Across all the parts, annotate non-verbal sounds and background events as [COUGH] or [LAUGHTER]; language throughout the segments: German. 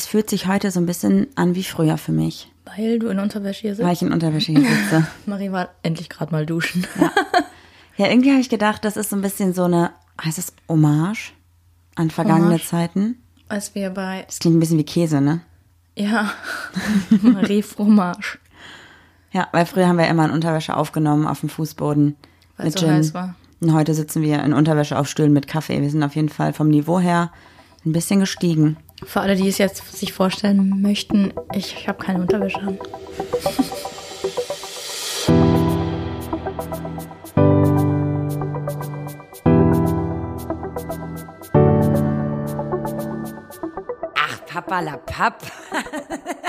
es fühlt sich heute so ein bisschen an wie früher für mich, Weil du in Unterwäsche hier sitzt. weil ich in Unterwäsche hier sitze. [LAUGHS] Marie war endlich gerade mal duschen. Ja, irgendwie habe ich gedacht, das ist so ein bisschen so eine, heißt es Hommage an vergangene Hommage? Zeiten? Als wir bei, Das klingt ein bisschen wie Käse, ne? ja, [LAUGHS] Marie Fromage, Ja, weil früher haben wir immer in Unterwäsche aufgenommen auf dem Fußboden weil mit es so Gin. heiß war. Und heute sitzen wir in Unterwäsche auf Stühlen mit Kaffee. Wir sind auf jeden Fall vom Niveau her ein bisschen gestiegen. Für alle, die es jetzt sich vorstellen möchten, ich, ich habe keine Unterwäsche an. Ach, Papa la Papp. [LAUGHS]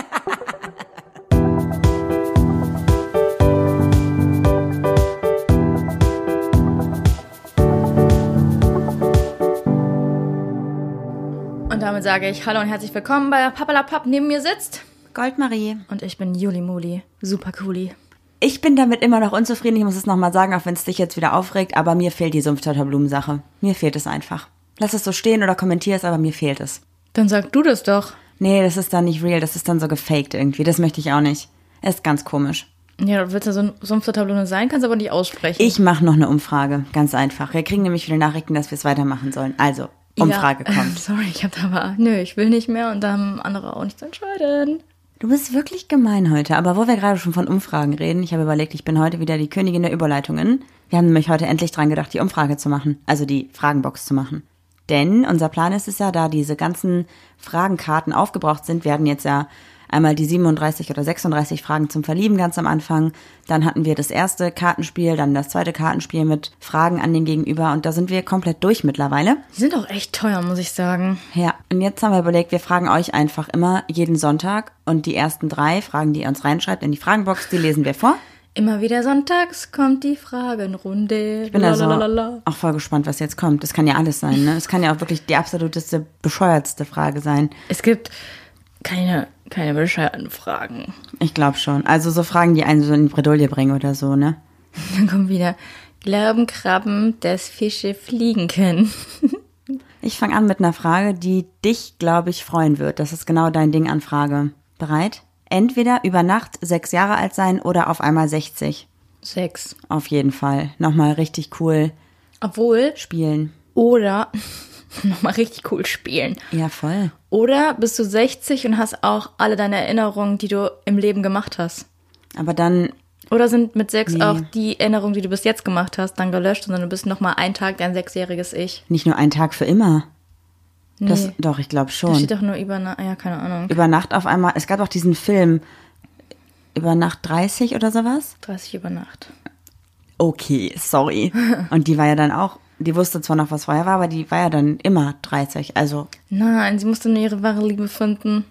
damit sage ich Hallo und herzlich willkommen bei Papalapap. Neben mir sitzt. Goldmarie. Und ich bin Juli Muli. Super cooli. Ich bin damit immer noch unzufrieden. Ich muss es nochmal sagen, auch wenn es dich jetzt wieder aufregt. Aber mir fehlt die Sumpftöterblumen-Sache. Mir fehlt es einfach. Lass es so stehen oder kommentier es, aber mir fehlt es. Dann sag du das doch. Nee, das ist dann nicht real. Das ist dann so gefaked irgendwie. Das möchte ich auch nicht. Es ist ganz komisch. Ja, du willst ja so ein Sumpftablone sein, kannst aber nicht aussprechen. Ich mache noch eine Umfrage. Ganz einfach. Wir kriegen nämlich viele Nachrichten, dass wir es weitermachen sollen. Also, Umfrage ja, kommt. [LAUGHS] Sorry, ich hab da aber, nö, ich will nicht mehr und da haben andere auch nichts zu entscheiden. Du bist wirklich gemein heute, aber wo wir gerade schon von Umfragen reden, ich habe überlegt, ich bin heute wieder die Königin der Überleitungen. Wir haben nämlich heute endlich dran gedacht, die Umfrage zu machen, also die Fragenbox zu machen. Denn unser Plan ist es ja, da diese ganzen Fragenkarten aufgebraucht sind, werden jetzt ja einmal die 37 oder 36 Fragen zum Verlieben ganz am Anfang. Dann hatten wir das erste Kartenspiel, dann das zweite Kartenspiel mit Fragen an den Gegenüber und da sind wir komplett durch mittlerweile. Die sind auch echt teuer, muss ich sagen. Ja, und jetzt haben wir überlegt, wir fragen euch einfach immer jeden Sonntag und die ersten drei Fragen, die ihr uns reinschreibt in die Fragenbox, die lesen wir vor. Immer wieder sonntags kommt die Fragenrunde. Ich bin also auch voll gespannt, was jetzt kommt. Das kann ja alles sein, ne? Es kann ja auch wirklich die absoluteste, bescheuertste Frage sein. Es gibt keine, keine bescheuerten Fragen. Ich glaube schon. Also so Fragen, die einen so in die Bredouille bringen oder so, ne? [LAUGHS] Dann kommt wieder, glauben Krabben, dass Fische fliegen können? [LAUGHS] Ich fange an mit einer Frage, die dich, glaube ich, freuen wird. Das ist genau dein Ding an Frage. Bereit? Entweder über Nacht sechs Jahre alt sein oder auf einmal 60. Sechs. Auf jeden Fall. Nochmal richtig cool Obwohl, spielen. oder, [LAUGHS] nochmal richtig cool spielen. Ja, voll. Oder bist du 60 und hast auch alle deine Erinnerungen, die du im Leben gemacht hast? Aber dann Oder sind mit sechs Nee. auch die Erinnerungen, die du bis jetzt gemacht hast, dann gelöscht, sondern du bist nochmal einen Tag dein sechsjähriges Ich? nicht nur ein Tag für immer. Das, Nee. doch, ich glaube Da schon. steht doch nur über, Na- ja, keine Ahnung, Über Nacht auf einmal. Es gab auch diesen Film über Nacht 30 oder sowas. 30 über Nacht. Okay, sorry. Und die war ja dann auch, die wusste zwar noch, was vorher war, aber die war ja dann immer 30. Also Nein, sie musste nur ihre wahre Liebe finden.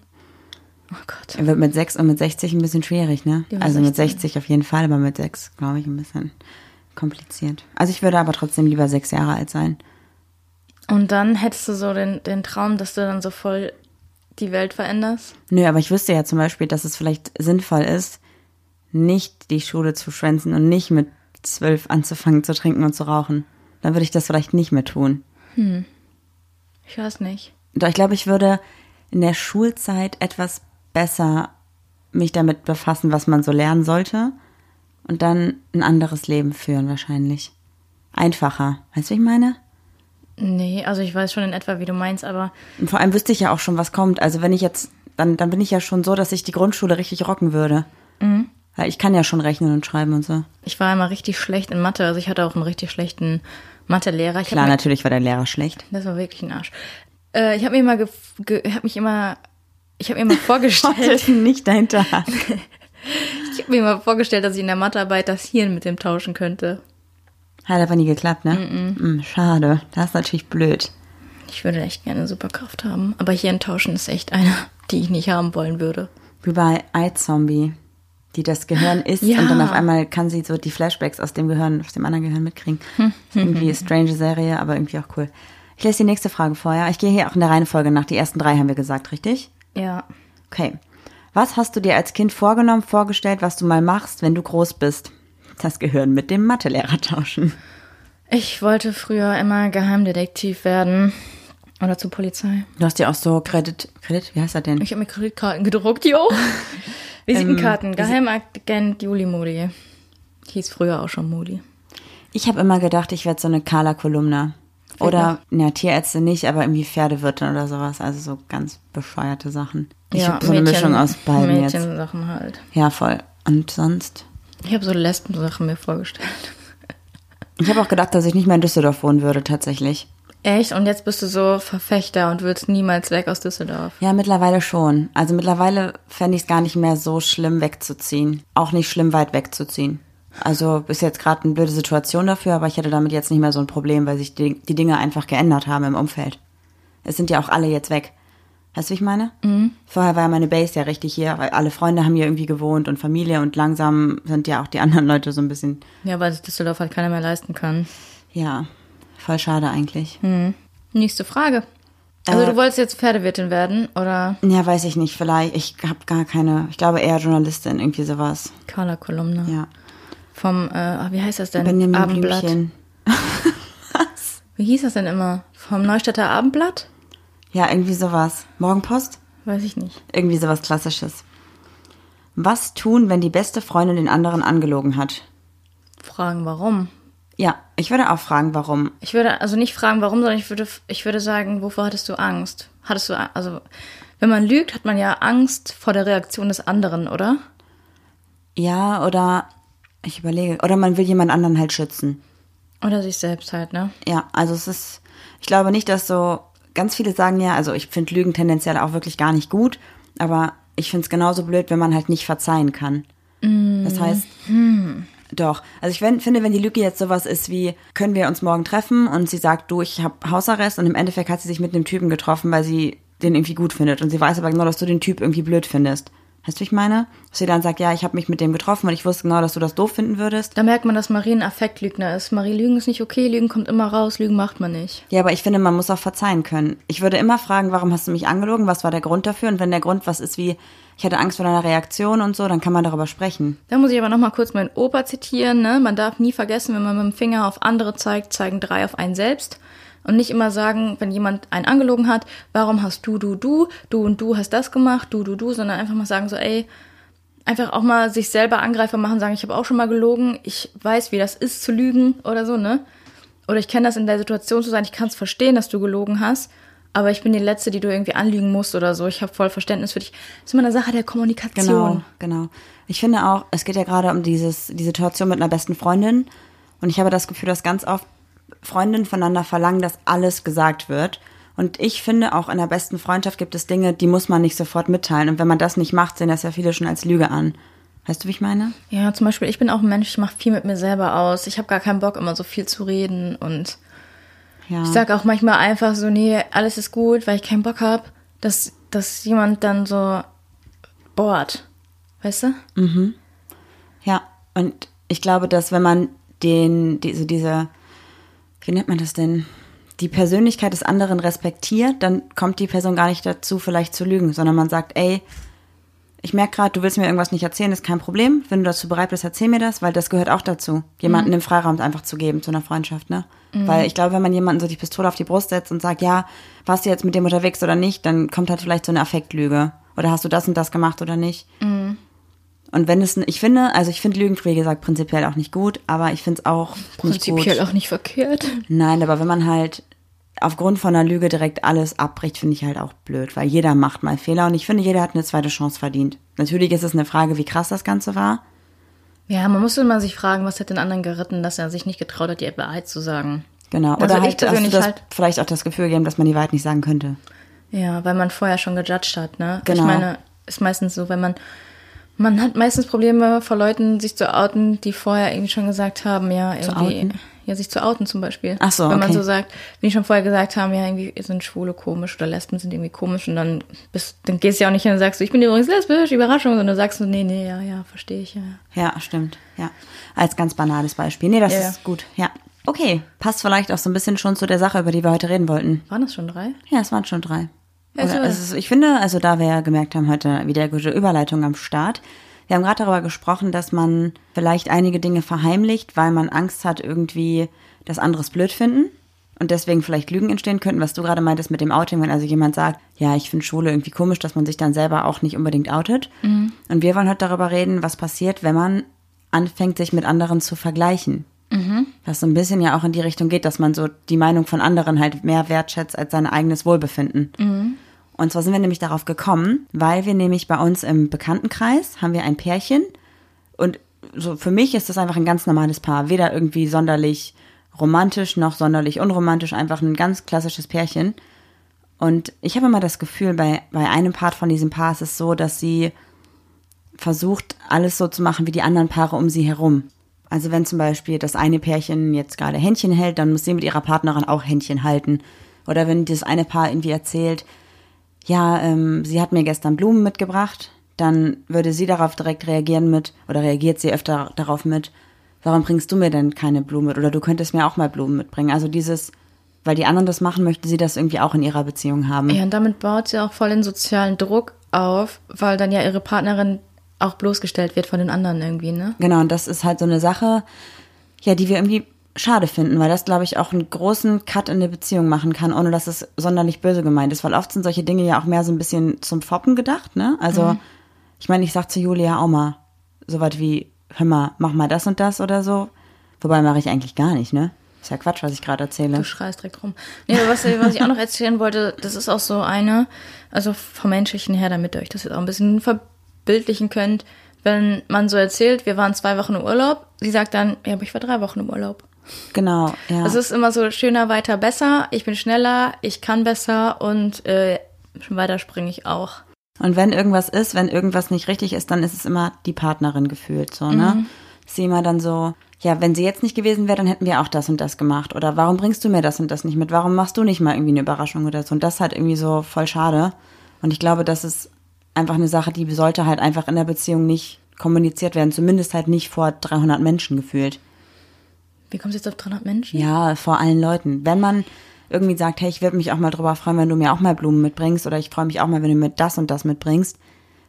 Oh Gott. wird mit 6 und mit 60 ein bisschen schwierig, ne? Also mit 16. 60 auf jeden Fall, aber mit 6 glaube ich ein bisschen kompliziert. Also ich würde aber trotzdem lieber sechs Jahre alt sein. Und dann hättest du so den, den Traum, dass du dann so voll die Welt veränderst? Nö, aber ich wüsste ja zum Beispiel, dass es vielleicht sinnvoll ist, nicht die Schule zu schwänzen und nicht mit zwölf anzufangen zu trinken und zu rauchen. Dann würde ich das vielleicht nicht mehr tun. Ich weiß nicht. Doch ich glaube, ich würde in der Schulzeit etwas besser mich damit befassen, was man so lernen sollte. Und dann ein anderes Leben führen wahrscheinlich. Einfacher. Weißt du, wie ich meine? Nee, also ich weiß schon in etwa, wie du meinst, aber Und vor allem wüsste ich ja auch schon, was kommt. Also wenn ich jetzt, dann, dann bin ich ja schon so, dass ich die Grundschule richtig rocken würde. Weil ich kann ja schon rechnen und schreiben und so. ich war immer richtig schlecht in Mathe. Also ich hatte auch einen richtig schlechten Mathelehrer. Ich Klar, mir- natürlich war der Lehrer schlecht. Das war wirklich ein Arsch. Äh, ich habe mir immer, gef- ge hab mich immer, ich habe mir immer vorgestellt, [LAUGHS] nicht dahinter. [LAUGHS] ich habe mir immer vorgestellt, dass ich in der Mathearbeit das Hirn mit dem tauschen könnte. Hat aber nie geklappt, ne? Mm, schade. Das ist natürlich blöd. Ich würde echt gerne Superkraft haben, aber Hirn tauschen ist echt eine, die ich nicht haben wollen würde. Wie bei iZombie, die das Gehirn isst Ja. und dann auf einmal kann sie so die Flashbacks aus dem Gehirn, aus dem anderen Gehirn mitkriegen. Ist irgendwie eine [LAUGHS] strange Serie, aber irgendwie auch cool. Ich lese die nächste Frage vor, ja. Ich gehe hier auch in der Reihenfolge nach. Die ersten drei haben wir gesagt, richtig? Ja. Okay. Was hast du dir als Kind vorgenommen, vorgestellt, was du mal machst, wenn du groß bist? Das Gehirn mit dem Mathelehrer tauschen. Ich wollte früher immer Geheimdetektiv werden. Oder zur Polizei. Du hast ja auch so Kredit, Kredit, wie heißt das denn? Ich habe mir Kreditkarten gedruckt, jo. [LAUGHS] Visitenkarten, Geheimagent Juli Moody. Hieß früher auch schon Moody. Ich habe immer gedacht, ich werde so eine Carla Kolumna. Oder, ja, Tierärzte nicht, aber irgendwie Pferdewirtin oder sowas. Also so ganz bescheuerte Sachen. Ich ja, habe so eine Mischung aus beiden jetzt. Mädchensachen halt. Ja, voll. Und sonst? Ich habe so Lesben-Sachen mir vorgestellt. Ich habe auch gedacht, dass ich nicht mehr in Düsseldorf wohnen würde, tatsächlich. Echt? Und jetzt bist du so Verfechter und willst niemals weg aus Düsseldorf. Ja, mittlerweile schon. Also mittlerweile fände ich es gar nicht mehr so schlimm wegzuziehen. Auch nicht schlimm weit wegzuziehen. Also ist jetzt gerade eine blöde Situation dafür, aber ich hätte damit jetzt nicht mehr so ein Problem, weil sich die, die Dinge einfach geändert haben im Umfeld. Es sind ja auch alle jetzt weg. Weißt du, wie ich meine? Mhm. Vorher war ja meine Base ja richtig hier, weil alle Freunde haben hier irgendwie gewohnt und Familie und langsam sind ja auch die anderen Leute so ein bisschen. Ja, weil sich Düsseldorf halt keiner mehr leisten kann. Ja, voll schade eigentlich. Hm. Nächste Frage. Also Äh, du wolltest jetzt Pferdewirtin werden oder Ja, weiß ich nicht, vielleicht. Ich habe gar keine, ich glaube eher Journalistin, irgendwie sowas. Carla Kolumna Ja. vom, äh, ah, wie heißt das denn? Benjamin Abendblatt. Blümchen. [LAUGHS] Wie hieß das denn immer? Vom Neustädter Abendblatt? Ja, irgendwie sowas. Morgenpost? Weiß ich nicht. Irgendwie sowas Klassisches. Was tun, wenn die beste Freundin den anderen angelogen hat? Fragen, warum? Ja, ich würde auch fragen, warum. Ich würde also nicht fragen, warum, sondern ich würde, ich würde sagen, wovor hattest du Angst? Hattest du, also, wenn man lügt, hat man ja Angst vor der Reaktion des anderen, oder? Ja, oder ich überlege, oder man will jemand anderen halt schützen. Oder sich selbst halt, ne? Ja, also es ist, ich glaube nicht, dass so, ganz viele sagen ja, also ich finde Lügen tendenziell auch wirklich gar nicht gut, aber ich finde es genauso blöd, wenn man halt nicht verzeihen kann. Das heißt, doch. Also ich finde, wenn die Lüge jetzt sowas ist wie, können wir uns morgen treffen und sie sagt, du, ich habe Hausarrest und im Endeffekt hat sie sich mit einem Typen getroffen, weil sie den irgendwie gut findet und sie weiß aber genau, dass du den Typ irgendwie blöd findest. Weißt du, wie ich meine? Dass sie dann sagt, ja, ich habe mich mit dem getroffen und ich wusste genau, dass du das doof finden würdest. Da merkt man, dass Marie ein Affektlügner ist. Marie, Lügen ist nicht okay, Lügen kommt immer raus, Lügen macht man nicht. Ja, aber ich finde, man muss auch verzeihen können. Ich würde immer fragen, warum hast du mich angelogen? Was war der Grund dafür? Und wenn der Grund was ist wie, ich hatte Angst vor deiner Reaktion und so, dann kann man darüber sprechen. Da muss ich aber nochmal kurz meinen Opa zitieren. Ne? Man darf nie vergessen, wenn man mit dem Finger auf andere zeigt, zeigen drei auf einen selbst. Und nicht immer sagen, wenn jemand einen angelogen hat, warum hast du, du, du, du und du hast das gemacht, du, du, du, sondern einfach mal sagen so, ey, einfach auch mal sich selber Angreifer machen, sagen, ich habe auch schon mal gelogen, ich weiß, wie das ist zu lügen oder so, ne? Oder ich kenne das in der Situation zu sein, ich kann es verstehen, dass du gelogen hast, aber ich bin die Letzte, die du irgendwie anlügen musst oder so. Ich habe voll Verständnis für dich. Das ist immer eine Sache der Kommunikation. Genau, genau. Ich finde auch, es geht ja gerade um dieses, die Situation mit einer besten Freundin. Und ich habe das Gefühl, dass ganz oft Freundinnen voneinander verlangen, dass alles gesagt wird. Und ich finde, auch in der besten Freundschaft gibt es Dinge, die muss man nicht sofort mitteilen. Und wenn man das nicht macht, sehen das ja viele schon als Lüge an. Weißt du, wie ich meine? Ja, zum Beispiel, ich bin auch ein Mensch, ich mache viel mit mir selber aus. Ich habe gar keinen Bock, immer so viel zu reden. Und Ja. ich sage auch manchmal einfach so, nee, alles ist gut, weil ich keinen Bock habe, dass, dass jemand dann so bohrt. Weißt du? Ja, und ich glaube, dass wenn man den, diese, diese, wie nennt man das denn? Die Persönlichkeit des anderen respektiert, dann kommt die Person gar nicht dazu, vielleicht zu lügen, sondern man sagt, ey, ich merke gerade, du willst mir irgendwas nicht erzählen, ist kein Problem. Wenn du dazu bereit bist, erzähl mir das, weil das gehört auch dazu, jemanden den Freiraum einfach zu geben zu einer Freundschaft, ne? Weil ich glaube, wenn man jemanden so die Pistole auf die Brust setzt und sagt, ja, warst du jetzt mit dem unterwegs oder nicht, dann kommt halt vielleicht so eine Affektlüge. Oder hast du das und das gemacht oder nicht? Und wenn es, ich finde, also ich finde Lügen, wie gesagt, prinzipiell auch nicht gut, aber ich finde es auch nicht Prinzipiell gut. auch nicht verkehrt. Nein, aber wenn man halt aufgrund von einer Lüge direkt alles abbricht, finde ich halt auch blöd, weil jeder macht mal Fehler und ich finde, jeder hat eine zweite Chance verdient. Natürlich ist es eine Frage, wie krass das Ganze war. Ja, man muss immer sich fragen, was hat den anderen geritten, dass er sich nicht getraut hat, die Wahrheit zu sagen. Genau. Also Oder ich halt, hast das halt- vielleicht auch das Gefühl gegeben, dass man die Wahrheit nicht sagen könnte. Ja, weil man vorher schon gejudged hat, ne? Genau. Ich meine, ist meistens so, wenn man man hat meistens Probleme vor Leuten, sich zu outen, die vorher irgendwie schon gesagt haben, ja, irgendwie, ja, sich zu outen zum Beispiel. Ach so, Wenn man okay. so sagt, wenn die schon vorher gesagt haben, ja, irgendwie sind Schwule komisch oder Lesben sind irgendwie komisch und dann bist, dann gehst du ja auch nicht hin und sagst, du, ich bin übrigens lesbisch, Überraschung, sondern du sagst nee, nee, ja, ja, verstehe ich, ja. Ja, stimmt. Ja. Als ganz banales Beispiel. Nee, das Ja. ist gut. Ja. Okay. Passt vielleicht auch so ein bisschen schon zu der Sache, über die wir heute reden wollten. Waren das schon drei? Ja, es waren schon drei. Ja, Oder, so. es ist, ich finde, also da wir ja gemerkt haben, heute wieder gute Überleitung am Start. Wir haben gerade darüber gesprochen, dass man vielleicht einige Dinge verheimlicht, weil man Angst hat, irgendwie das anderes blöd finden. und deswegen vielleicht Lügen entstehen könnten, was du gerade meintest mit dem Outing, wenn also jemand sagt, ja, ich finde Schwule irgendwie komisch, dass man sich dann selber auch nicht unbedingt outet. Mhm. Und wir wollen heute darüber reden, was passiert, wenn man anfängt, sich mit anderen zu vergleichen. Mhm. Was so ein bisschen ja auch in die Richtung geht, dass man so die Meinung von anderen halt mehr wertschätzt als sein eigenes Wohlbefinden. Mhm. Und zwar sind wir nämlich darauf gekommen, weil wir nämlich bei uns im Bekanntenkreis haben wir ein Pärchen und so für mich ist das einfach ein ganz normales Paar, weder irgendwie sonderlich romantisch noch sonderlich unromantisch, einfach ein ganz klassisches Pärchen. Und ich habe immer das Gefühl, bei, bei einem Part von diesem Paar ist es so, dass sie versucht, alles so zu machen wie die anderen Paare um sie herum. Also wenn zum Beispiel das eine Pärchen jetzt gerade Händchen hält, dann muss sie mit ihrer Partnerin auch Händchen halten. Oder wenn das eine Paar irgendwie erzählt, ja, ähm, sie hat mir gestern Blumen mitgebracht, dann würde sie darauf direkt reagieren mit, oder reagiert sie öfter darauf mit, warum bringst du mir denn keine Blumen mit? Oder du könntest mir auch mal Blumen mitbringen. Also dieses, weil die anderen das machen, möchte sie das irgendwie auch in ihrer Beziehung haben. Ja, und damit baut sie auch voll den sozialen Druck auf, weil dann ja ihre Partnerin auch bloßgestellt wird von den anderen irgendwie, ne? Genau, und das ist halt so eine Sache, ja, die wir irgendwie schade finden, weil das, glaube ich, auch einen großen Cut in der Beziehung machen kann, ohne dass es sonderlich böse gemeint ist. Weil oft sind solche Dinge ja auch mehr so ein bisschen zum Foppen gedacht, ne? Also, ich meine, ich sag zu Julia auch mal so was wie, hör mal, mach mal das und das oder so. Wobei mache ich eigentlich gar nicht, ne? Ist ja Quatsch, was ich gerade erzähle. Du schreist direkt rum. Nee, aber was, was ich auch noch erzählen wollte, das ist auch so eine, also vom menschlichen her, damit ihr euch das jetzt auch ein bisschen verbildlichen könnt, wenn man so erzählt, wir waren zwei Wochen im Urlaub, sie sagt dann, ja, aber ich war drei Wochen im Urlaub. Genau, ja. Es ist immer so schöner, weiter, besser, ich bin schneller, ich kann besser und äh, weiter springe ich auch. Und wenn irgendwas ist, wenn irgendwas nicht richtig ist, dann ist es immer die Partnerin gefühlt so, ne? Sie immer dann so, ja, wenn sie jetzt nicht gewesen wäre, dann hätten wir auch das und das gemacht. Oder warum bringst du mir das und das nicht mit? Warum machst du nicht mal irgendwie eine Überraschung oder so? Und das ist halt irgendwie so voll schade. Und ich glaube, das ist einfach eine Sache, die sollte halt einfach in der Beziehung nicht kommuniziert werden. Zumindest halt nicht vor 300 Menschen gefühlt. Wie kommst du jetzt auf 300 Menschen? Ja, vor allen Leuten. Wenn man irgendwie sagt, hey, ich würde mich auch mal drüber freuen, wenn du mir auch mal Blumen mitbringst oder ich freue mich auch mal, wenn du mir das und das mitbringst,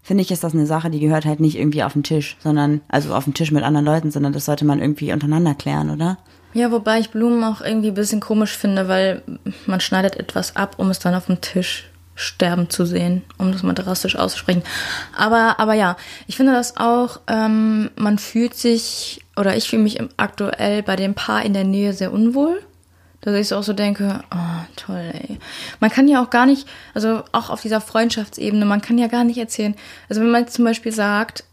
finde ich, ist das eine Sache, die gehört halt nicht irgendwie auf den Tisch, sondern, also auf den Tisch mit anderen Leuten, sondern das sollte man irgendwie untereinander klären, oder? Ja, wobei ich Blumen auch irgendwie ein bisschen komisch finde, weil man schneidet etwas ab, um es dann auf dem Tisch sterben zu sehen, um das mal drastisch auszusprechen. Aber, aber ja, ich finde das auch, ähm, man fühlt sich, oder ich fühle mich aktuell bei dem Paar in der Nähe sehr unwohl. Dass ich so auch so denke, oh, toll, ey. Man kann ja auch gar nicht, also auch auf dieser Freundschaftsebene, man kann ja gar nicht erzählen. Also wenn man zum Beispiel sagt,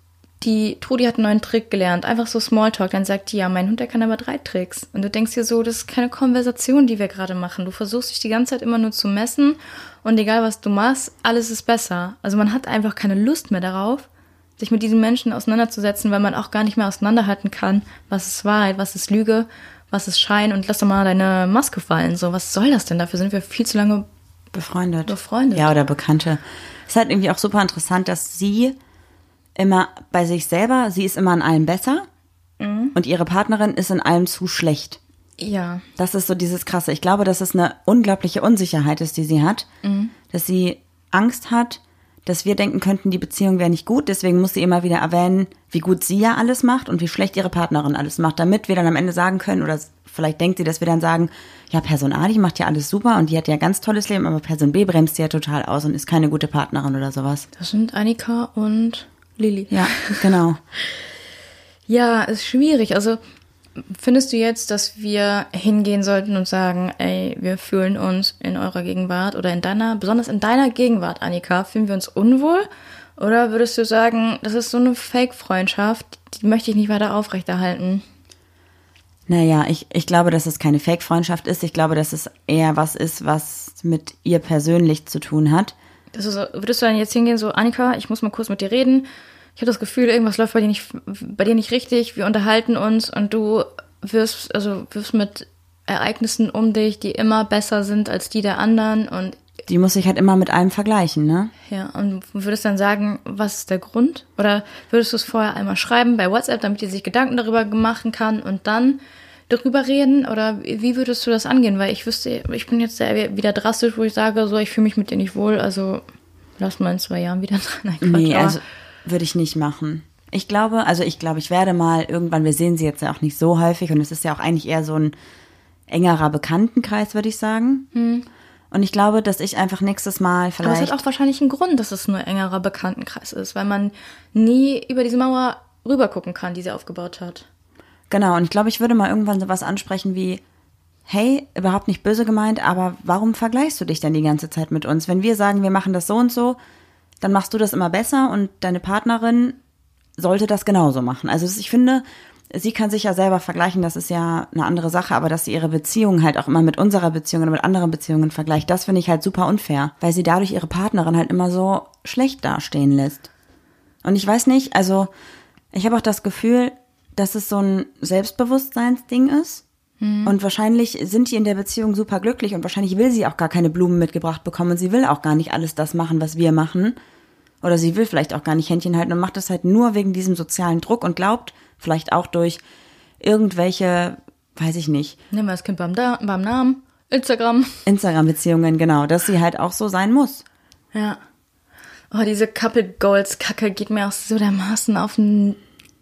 die Trudi hat einen neuen Trick gelernt, einfach so Smalltalk, dann sagt die, ja, mein Hund, der kann aber drei Tricks. Und du denkst dir so, das ist keine Konversation, die wir gerade machen. Du versuchst dich die ganze Zeit immer nur zu messen und egal was du machst, alles ist besser. Also man hat einfach keine Lust mehr darauf, sich mit diesen Menschen auseinanderzusetzen, weil man auch gar nicht mehr auseinanderhalten kann, was ist Wahrheit, was ist Lüge, was ist Schein und lass doch mal deine Maske fallen. So, was soll das denn? Dafür sind wir viel zu lange Befreundet. Befreundet. Ja, oder Bekannte. Ist halt irgendwie auch super interessant, dass sie immer bei sich selber, sie ist immer an allem besser und ihre Partnerin ist in allem zu schlecht. Ja. Das ist so dieses Krasse. Ich glaube, dass es eine unglaubliche Unsicherheit ist, die sie hat. Dass sie Angst hat, dass wir denken könnten, die Beziehung wäre nicht gut. Deswegen muss sie immer wieder erwähnen, wie gut sie ja alles macht und wie schlecht ihre Partnerin alles macht, damit wir dann am Ende sagen können, oder vielleicht denkt sie, dass wir dann sagen, ja, Person A, die macht ja alles super und die hat ja ein ganz tolles Leben, aber Person B bremst sie ja total aus und ist keine gute Partnerin oder sowas. Das sind Annika und Lilly. Ja, genau. [LAUGHS] Ja, ist schwierig. Also findest du jetzt, dass wir hingehen sollten und sagen, ey, wir fühlen uns in eurer Gegenwart oder in deiner, besonders in deiner Gegenwart, Annika, fühlen wir uns unwohl? Oder würdest du sagen, das ist so eine Fake-Freundschaft, die möchte ich nicht weiter aufrechterhalten? Naja, ich, ich glaube, dass es keine Fake-Freundschaft ist. Ich glaube, dass es eher was ist, was mit ihr persönlich zu tun hat. Das ist so, würdest du dann jetzt hingehen, so, Annika, ich muss mal kurz mit dir reden. Ich habe das Gefühl, irgendwas läuft bei dir nicht, bei dir nicht richtig. Wir unterhalten uns und du wirst, also wirst mit Ereignissen um dich, die immer besser sind als die der anderen und Die muss sich halt immer mit allem vergleichen, ne? ja, und würdest dann sagen, was ist der Grund? Oder würdest du es vorher einmal schreiben bei WhatsApp, damit die sich Gedanken darüber machen kann und dann darüber reden? Oder wie würdest du das angehen? Weil ich wüsste, ich bin jetzt sehr wieder drastisch, wo ich sage, so, ich fühle mich mit dir nicht wohl, also lass mal in zwei Jahren wieder [LAUGHS] dran. Nein, Quatsch, Nee, also würde ich nicht machen. Ich glaube, also ich glaube, ich werde mal irgendwann, wir sehen sie jetzt ja auch nicht so häufig und es ist ja auch eigentlich eher so ein engerer Bekanntenkreis, würde ich sagen. Und ich glaube, dass ich einfach nächstes Mal Aber es vielleicht. hat auch wahrscheinlich einen Grund, dass es nur engerer Bekanntenkreis ist, weil man nie über diese Mauer rübergucken kann, die sie aufgebaut hat. Genau, und ich glaube, ich würde mal irgendwann sowas ansprechen wie, hey, überhaupt nicht böse gemeint, aber warum vergleichst du dich denn die ganze Zeit mit uns? Wenn wir sagen, wir machen das so und so, dann machst du das immer besser und deine Partnerin sollte das genauso machen. Also ich finde, sie kann sich ja selber vergleichen, das ist ja eine andere Sache, aber dass sie ihre Beziehung halt auch immer mit unserer Beziehung oder mit anderen Beziehungen vergleicht, das finde ich halt super unfair, weil sie dadurch ihre Partnerin halt immer so schlecht dastehen lässt. Und ich weiß nicht, also ich habe auch das Gefühl, dass es so ein Selbstbewusstseinsding ist. Und wahrscheinlich sind die in der Beziehung super glücklich und wahrscheinlich will sie auch gar keine Blumen mitgebracht bekommen und sie will auch gar nicht alles das machen, was wir machen. Oder sie will vielleicht auch gar nicht Händchen halten und macht das halt nur wegen diesem sozialen Druck und glaubt vielleicht auch durch irgendwelche, weiß ich nicht, Nehmen wir das Kind beim, da beim Namen. Instagram. Instagram-Beziehungen, genau, dass sie halt auch so sein muss. Ja. Oh, diese Couple Goals Kacke geht mir auch so dermaßen auf den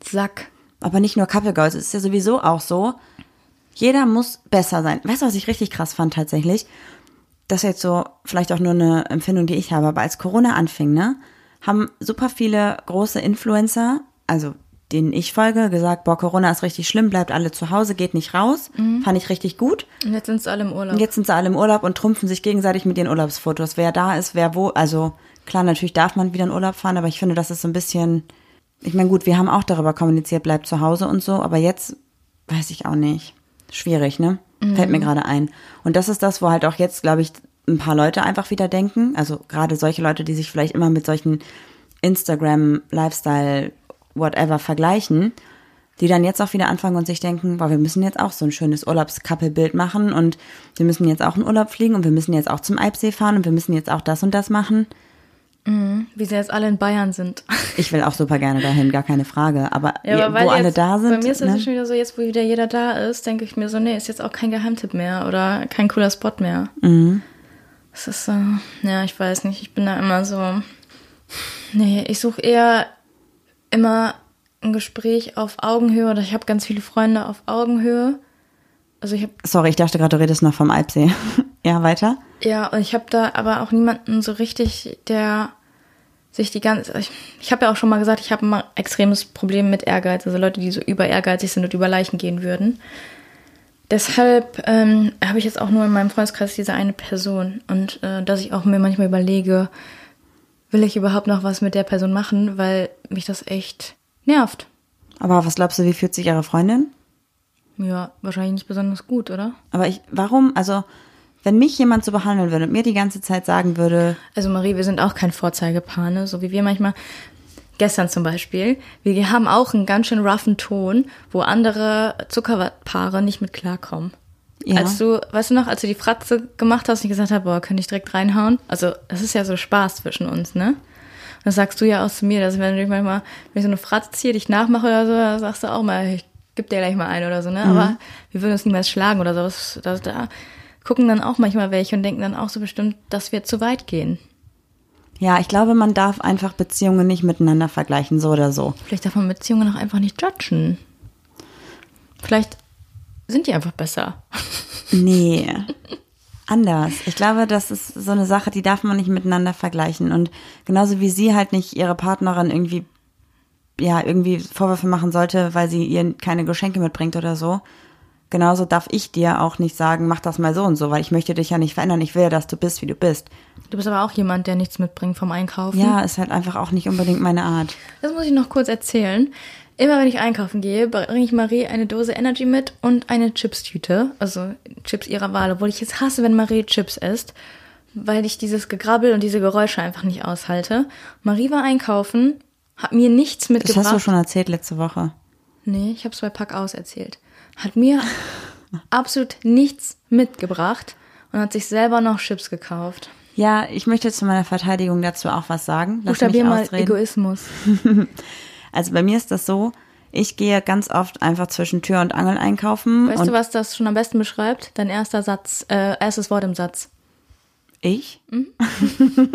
Sack. Aber nicht nur Couple Girls, es ist ja sowieso auch so, jeder muss besser sein. Weißt du, was ich richtig krass fand tatsächlich? Das ist jetzt so vielleicht auch nur eine Empfindung, die ich habe, aber als Corona anfing, ne, haben super viele große Influencer, also denen ich folge, gesagt, boah, Corona ist richtig schlimm, bleibt alle zu Hause, geht nicht raus. Fand ich richtig gut. Und jetzt sind sie alle im Urlaub. Und jetzt sind sie alle im Urlaub und trumpfen sich gegenseitig mit ihren Urlaubsfotos. Wer da ist, wer wo. Also klar, natürlich darf man wieder in Urlaub fahren, aber ich finde, das ist so ein bisschen. Ich meine, gut, wir haben auch darüber kommuniziert, bleibt zu Hause und so, aber jetzt weiß ich auch nicht. Schwierig, ne? Fällt mir gerade ein. Und das ist das, wo halt auch jetzt, glaube ich, ein paar Leute einfach wieder denken. Also gerade solche Leute, die sich vielleicht immer mit solchen Instagram, Lifestyle, whatever vergleichen, die dann jetzt auch wieder anfangen und sich denken, boah, wir müssen jetzt auch so ein schönes Urlaubskappelbild machen und wir müssen jetzt auch in Urlaub fliegen und wir müssen jetzt auch zum Eibsee fahren und wir müssen jetzt auch das und das machen. Wie sie jetzt alle in Bayern sind. [LAUGHS] Ich will auch super gerne dahin, gar keine Frage. Aber, Ja, aber wo alle jetzt, da sind, Bei mir ist das ne? schon wieder so, jetzt wo wieder jeder da ist, denke ich mir so, nee, ist jetzt auch kein Geheimtipp mehr oder kein cooler Spot mehr. Mhm. Es ist so, ja, ich weiß nicht, ich bin da immer so, nee, ich suche eher immer ein Gespräch auf Augenhöhe oder ich habe ganz viele Freunde auf Augenhöhe. Also ich habe Sorry, ich dachte gerade, du redest noch vom Alpsee. [LAUGHS] ja, weiter? Ja, und ich habe da aber auch niemanden so richtig, der sich die ganze. Ich, ich habe ja auch schon mal gesagt, ich habe ein extremes Problem mit Ehrgeiz. Also Leute, die so über ehrgeizig sind und über Leichen gehen würden. Deshalb ähm, habe ich jetzt auch nur in meinem Freundeskreis diese eine Person. Und äh, dass ich auch mir manchmal überlege, will ich überhaupt noch was mit der Person machen, weil mich das echt nervt. Aber was glaubst du, wie fühlt sich ihre Freundin? Ja, wahrscheinlich nicht besonders gut, oder? Aber ich, warum, also, wenn mich jemand so behandeln würde und mir die ganze Zeit sagen würde, Also Marie, wir sind auch kein Vorzeigepaar, ne? so wie wir manchmal. Gestern zum Beispiel, wir haben auch einen ganz schön roughen Ton, wo andere Zuckerpaare nicht mit klarkommen. Ja. Als du, weißt du noch, als du die Fratze gemacht hast und ich gesagt habe, boah, könnte ich direkt reinhauen? Also, das ist ja so Spaß zwischen uns, ne? Und das sagst du ja auch zu mir, dass wenn ich manchmal, wenn ich so eine Fratze ziehe, dich nachmache oder so, dann sagst du auch mal, ich geb dir gleich mal ein oder so, ne? Aber wir würden uns niemals schlagen oder so. Das, das, da gucken dann auch manchmal welche und denken dann auch so bestimmt, dass wir zu weit gehen. Ja, ich glaube, man darf einfach Beziehungen nicht miteinander vergleichen, so oder so. Vielleicht darf man Beziehungen auch einfach nicht judgen. Vielleicht sind die einfach besser. [LAUGHS] Nee. Anders. Ich glaube, das ist so eine Sache, die darf man nicht miteinander vergleichen. Und genauso wie sie halt nicht ihre Partnerin irgendwie, ja, irgendwie Vorwürfe machen sollte, weil sie ihr keine Geschenke mitbringt oder so. Genauso darf ich dir auch nicht sagen, mach das mal so und so, weil ich möchte dich ja nicht verändern. Ich will ja, dass du bist, wie du bist. Du bist aber auch jemand, der nichts mitbringt vom Einkaufen. Ja, ist halt einfach auch nicht unbedingt meine Art. Das muss ich noch kurz erzählen. Immer wenn ich einkaufen gehe, bringe ich Marie eine Dose Energy mit und eine Chips-Tüte. Also Chips ihrer Wahl. Obwohl ich es hasse, wenn Marie Chips isst. Weil ich dieses Gegrabbel und diese Geräusche einfach nicht aushalte. Marie war einkaufen, hat mir nichts Das mitgebracht. hast du schon erzählt letzte Woche. Nee, ich habe es bei Pack aus erzählt. Hat mir absolut nichts mitgebracht und hat sich selber noch Chips gekauft. Ja, ich möchte zu meiner Verteidigung dazu auch was sagen. Lass Buchstabier mal ausreden. Egoismus. [LAUGHS] Also bei mir ist das so, ich gehe ganz oft einfach zwischen Tür und Angel einkaufen Weißt du, was das schon am besten beschreibt? Dein erster Satz, äh, erstes Wort im Satz. ich? Mhm. [LAUGHS]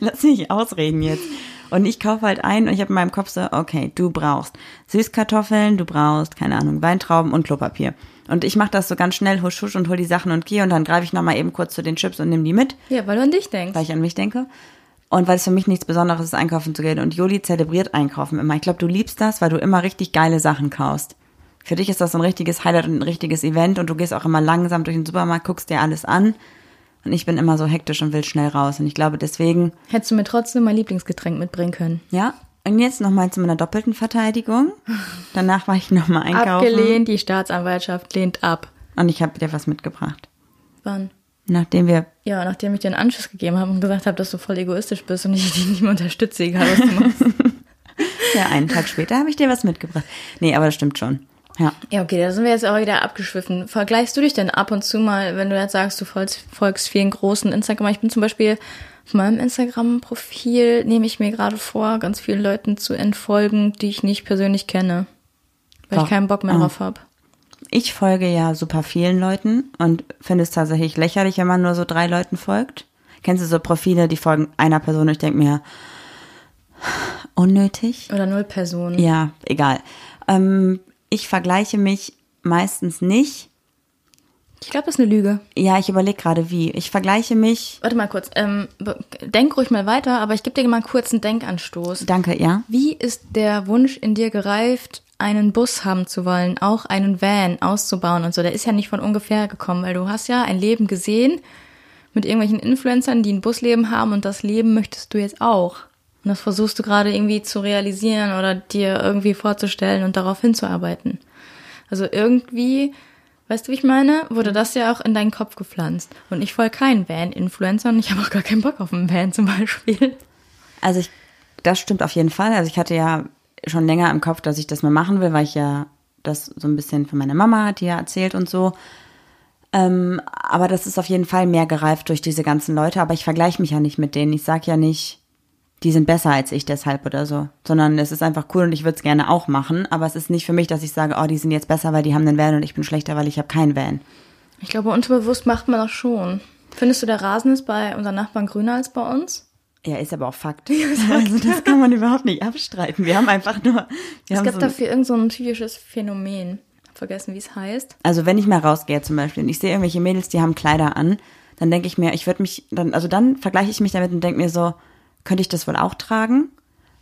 Lass mich ausreden jetzt. Und ich kaufe halt ein und ich habe in meinem Kopf so, okay, du brauchst Süßkartoffeln, du brauchst, keine Ahnung, Weintrauben und Klopapier. Und ich mache das so ganz schnell, husch, husch und hol die Sachen und gehe und dann greife ich nochmal eben kurz zu den Chips und nehme die mit, Ja, weil du an dich denkst. weil ich an mich denke. Und weil es für mich nichts Besonderes ist, einkaufen zu gehen. Und Joli zelebriert Einkaufen immer. Ich glaube, du liebst das, weil du immer richtig geile Sachen kaufst. Für dich ist das so ein richtiges Highlight und ein richtiges Event und du gehst auch immer langsam durch den Supermarkt, guckst dir alles an. Und ich bin immer so hektisch und will schnell raus. Und ich glaube, deswegen Hättest du mir trotzdem mein Lieblingsgetränk mitbringen können. Ja, und jetzt nochmal zu meiner doppelten Verteidigung. Danach war ich nochmal einkaufen. Abgelehnt, die Staatsanwaltschaft lehnt ab. Und ich habe dir was mitgebracht. Wann? Nachdem wir, Ja, nachdem ich dir einen Anschluss gegeben habe und gesagt habe, dass du voll egoistisch bist und ich [LAUGHS] dich nicht mehr unterstütze, egal was du machst. [LAUGHS] ja, einen Tag später habe ich dir was mitgebracht. Nee, aber das stimmt schon. Ja. ja, okay, da sind wir jetzt auch wieder abgeschwiffen. Vergleichst du dich denn ab und zu mal, wenn du jetzt sagst, du folgst, folgst vielen großen Instagram? Ich bin zum Beispiel auf meinem Instagram-Profil, nehme ich mir gerade vor, ganz vielen Leuten zu entfolgen, die ich nicht persönlich kenne. Weil Doch. ich keinen Bock mehr Ah. drauf habe. Ich folge ja super vielen Leuten und finde es tatsächlich lächerlich, wenn man nur so drei Leuten folgt. Kennst du so Profile, die folgen einer Person und ich denke mir, unnötig? Oder null Personen. Ja, egal. Ähm, ich vergleiche mich meistens nicht. Ich glaube, das ist eine Lüge. Ja, ich überlege gerade wie. Ich vergleiche mich. Warte mal kurz. Ähm, denk ruhig mal weiter, aber ich gebe dir mal einen kurzen Denkanstoß. Danke, ja. Wie ist der Wunsch in dir gereift, einen Bus haben zu wollen, auch einen Van auszubauen und so? Der ist ja nicht von ungefähr gekommen, weil du hast ja ein Leben gesehen mit irgendwelchen Influencern, die ein Busleben haben und das Leben möchtest du jetzt auch. Und das versuchst du gerade irgendwie zu realisieren oder dir irgendwie vorzustellen und darauf hinzuarbeiten. Also irgendwie, weißt du, wie ich meine, wurde das ja auch in deinen Kopf gepflanzt. Und ich folge keinen Van-Influencer und ich habe auch gar keinen Bock auf einen Van zum Beispiel. Also ich, das stimmt auf jeden Fall. Also ich hatte ja schon länger im Kopf, dass ich das mal machen will, weil ich ja das so ein bisschen von meiner Mama hat die ja erzählt und so. Ähm, aber das ist auf jeden Fall mehr gereift durch diese ganzen Leute. Aber ich vergleiche mich ja nicht mit denen. Ich sag ja nicht, die sind besser als ich deshalb oder so, sondern es ist einfach cool und ich würde es gerne auch machen. Aber es ist nicht für mich, dass ich sage, oh, die sind jetzt besser, weil die haben einen Van und ich bin schlechter, weil ich habe keinen Van. Ich glaube, unterbewusst macht man das schon. Findest du, der Rasen ist bei unseren Nachbarn grüner als bei uns? Ja, ist aber auch Fakt. [LAUGHS] Also das kann man überhaupt nicht abstreiten. Wir haben einfach nur. Es gibt so dafür irgend so ein psychisches Phänomen. Hab Vergessen, wie es heißt. Also wenn ich mal rausgehe zum Beispiel und ich sehe irgendwelche Mädels, die haben Kleider an, dann denke ich mir, ich würde mich, dann, also dann vergleiche ich mich damit und denke mir so, könnte ich das wohl auch tragen?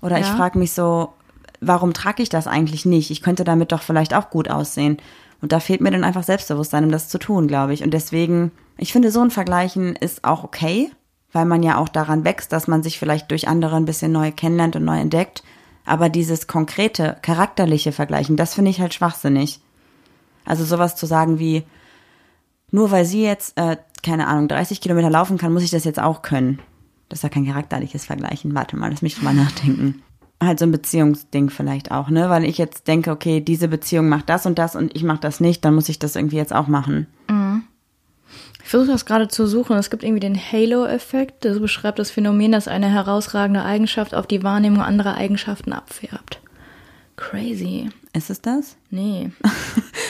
Oder ich Ja. frage mich so, warum trage ich das eigentlich nicht? Ich könnte damit doch vielleicht auch gut aussehen. Und da fehlt mir dann einfach Selbstbewusstsein, um das zu tun, glaube ich. Und deswegen, ich finde, so ein Vergleichen ist auch okay, weil man ja auch daran wächst, dass man sich vielleicht durch andere ein bisschen neu kennenlernt und neu entdeckt. Aber dieses konkrete, charakterliche Vergleichen, das finde ich halt schwachsinnig. Also sowas zu sagen wie, nur weil sie jetzt, äh, keine Ahnung, 30 Kilometer laufen kann, muss ich das jetzt auch können. Das ist ja kein charakterliches Vergleichen. Warte mal, lass mich drüber nachdenken. Halt so ein Beziehungsding vielleicht auch, ne? Weil ich jetzt denke, okay, diese Beziehung macht das und das und ich mache das nicht, dann muss ich das irgendwie jetzt auch machen. Ich versuche das gerade zu suchen. Es gibt irgendwie den Halo-Effekt. Das beschreibt das Phänomen, dass eine herausragende Eigenschaft auf die Wahrnehmung anderer Eigenschaften abfärbt. Crazy. Ist es das? Nee, [LAUGHS]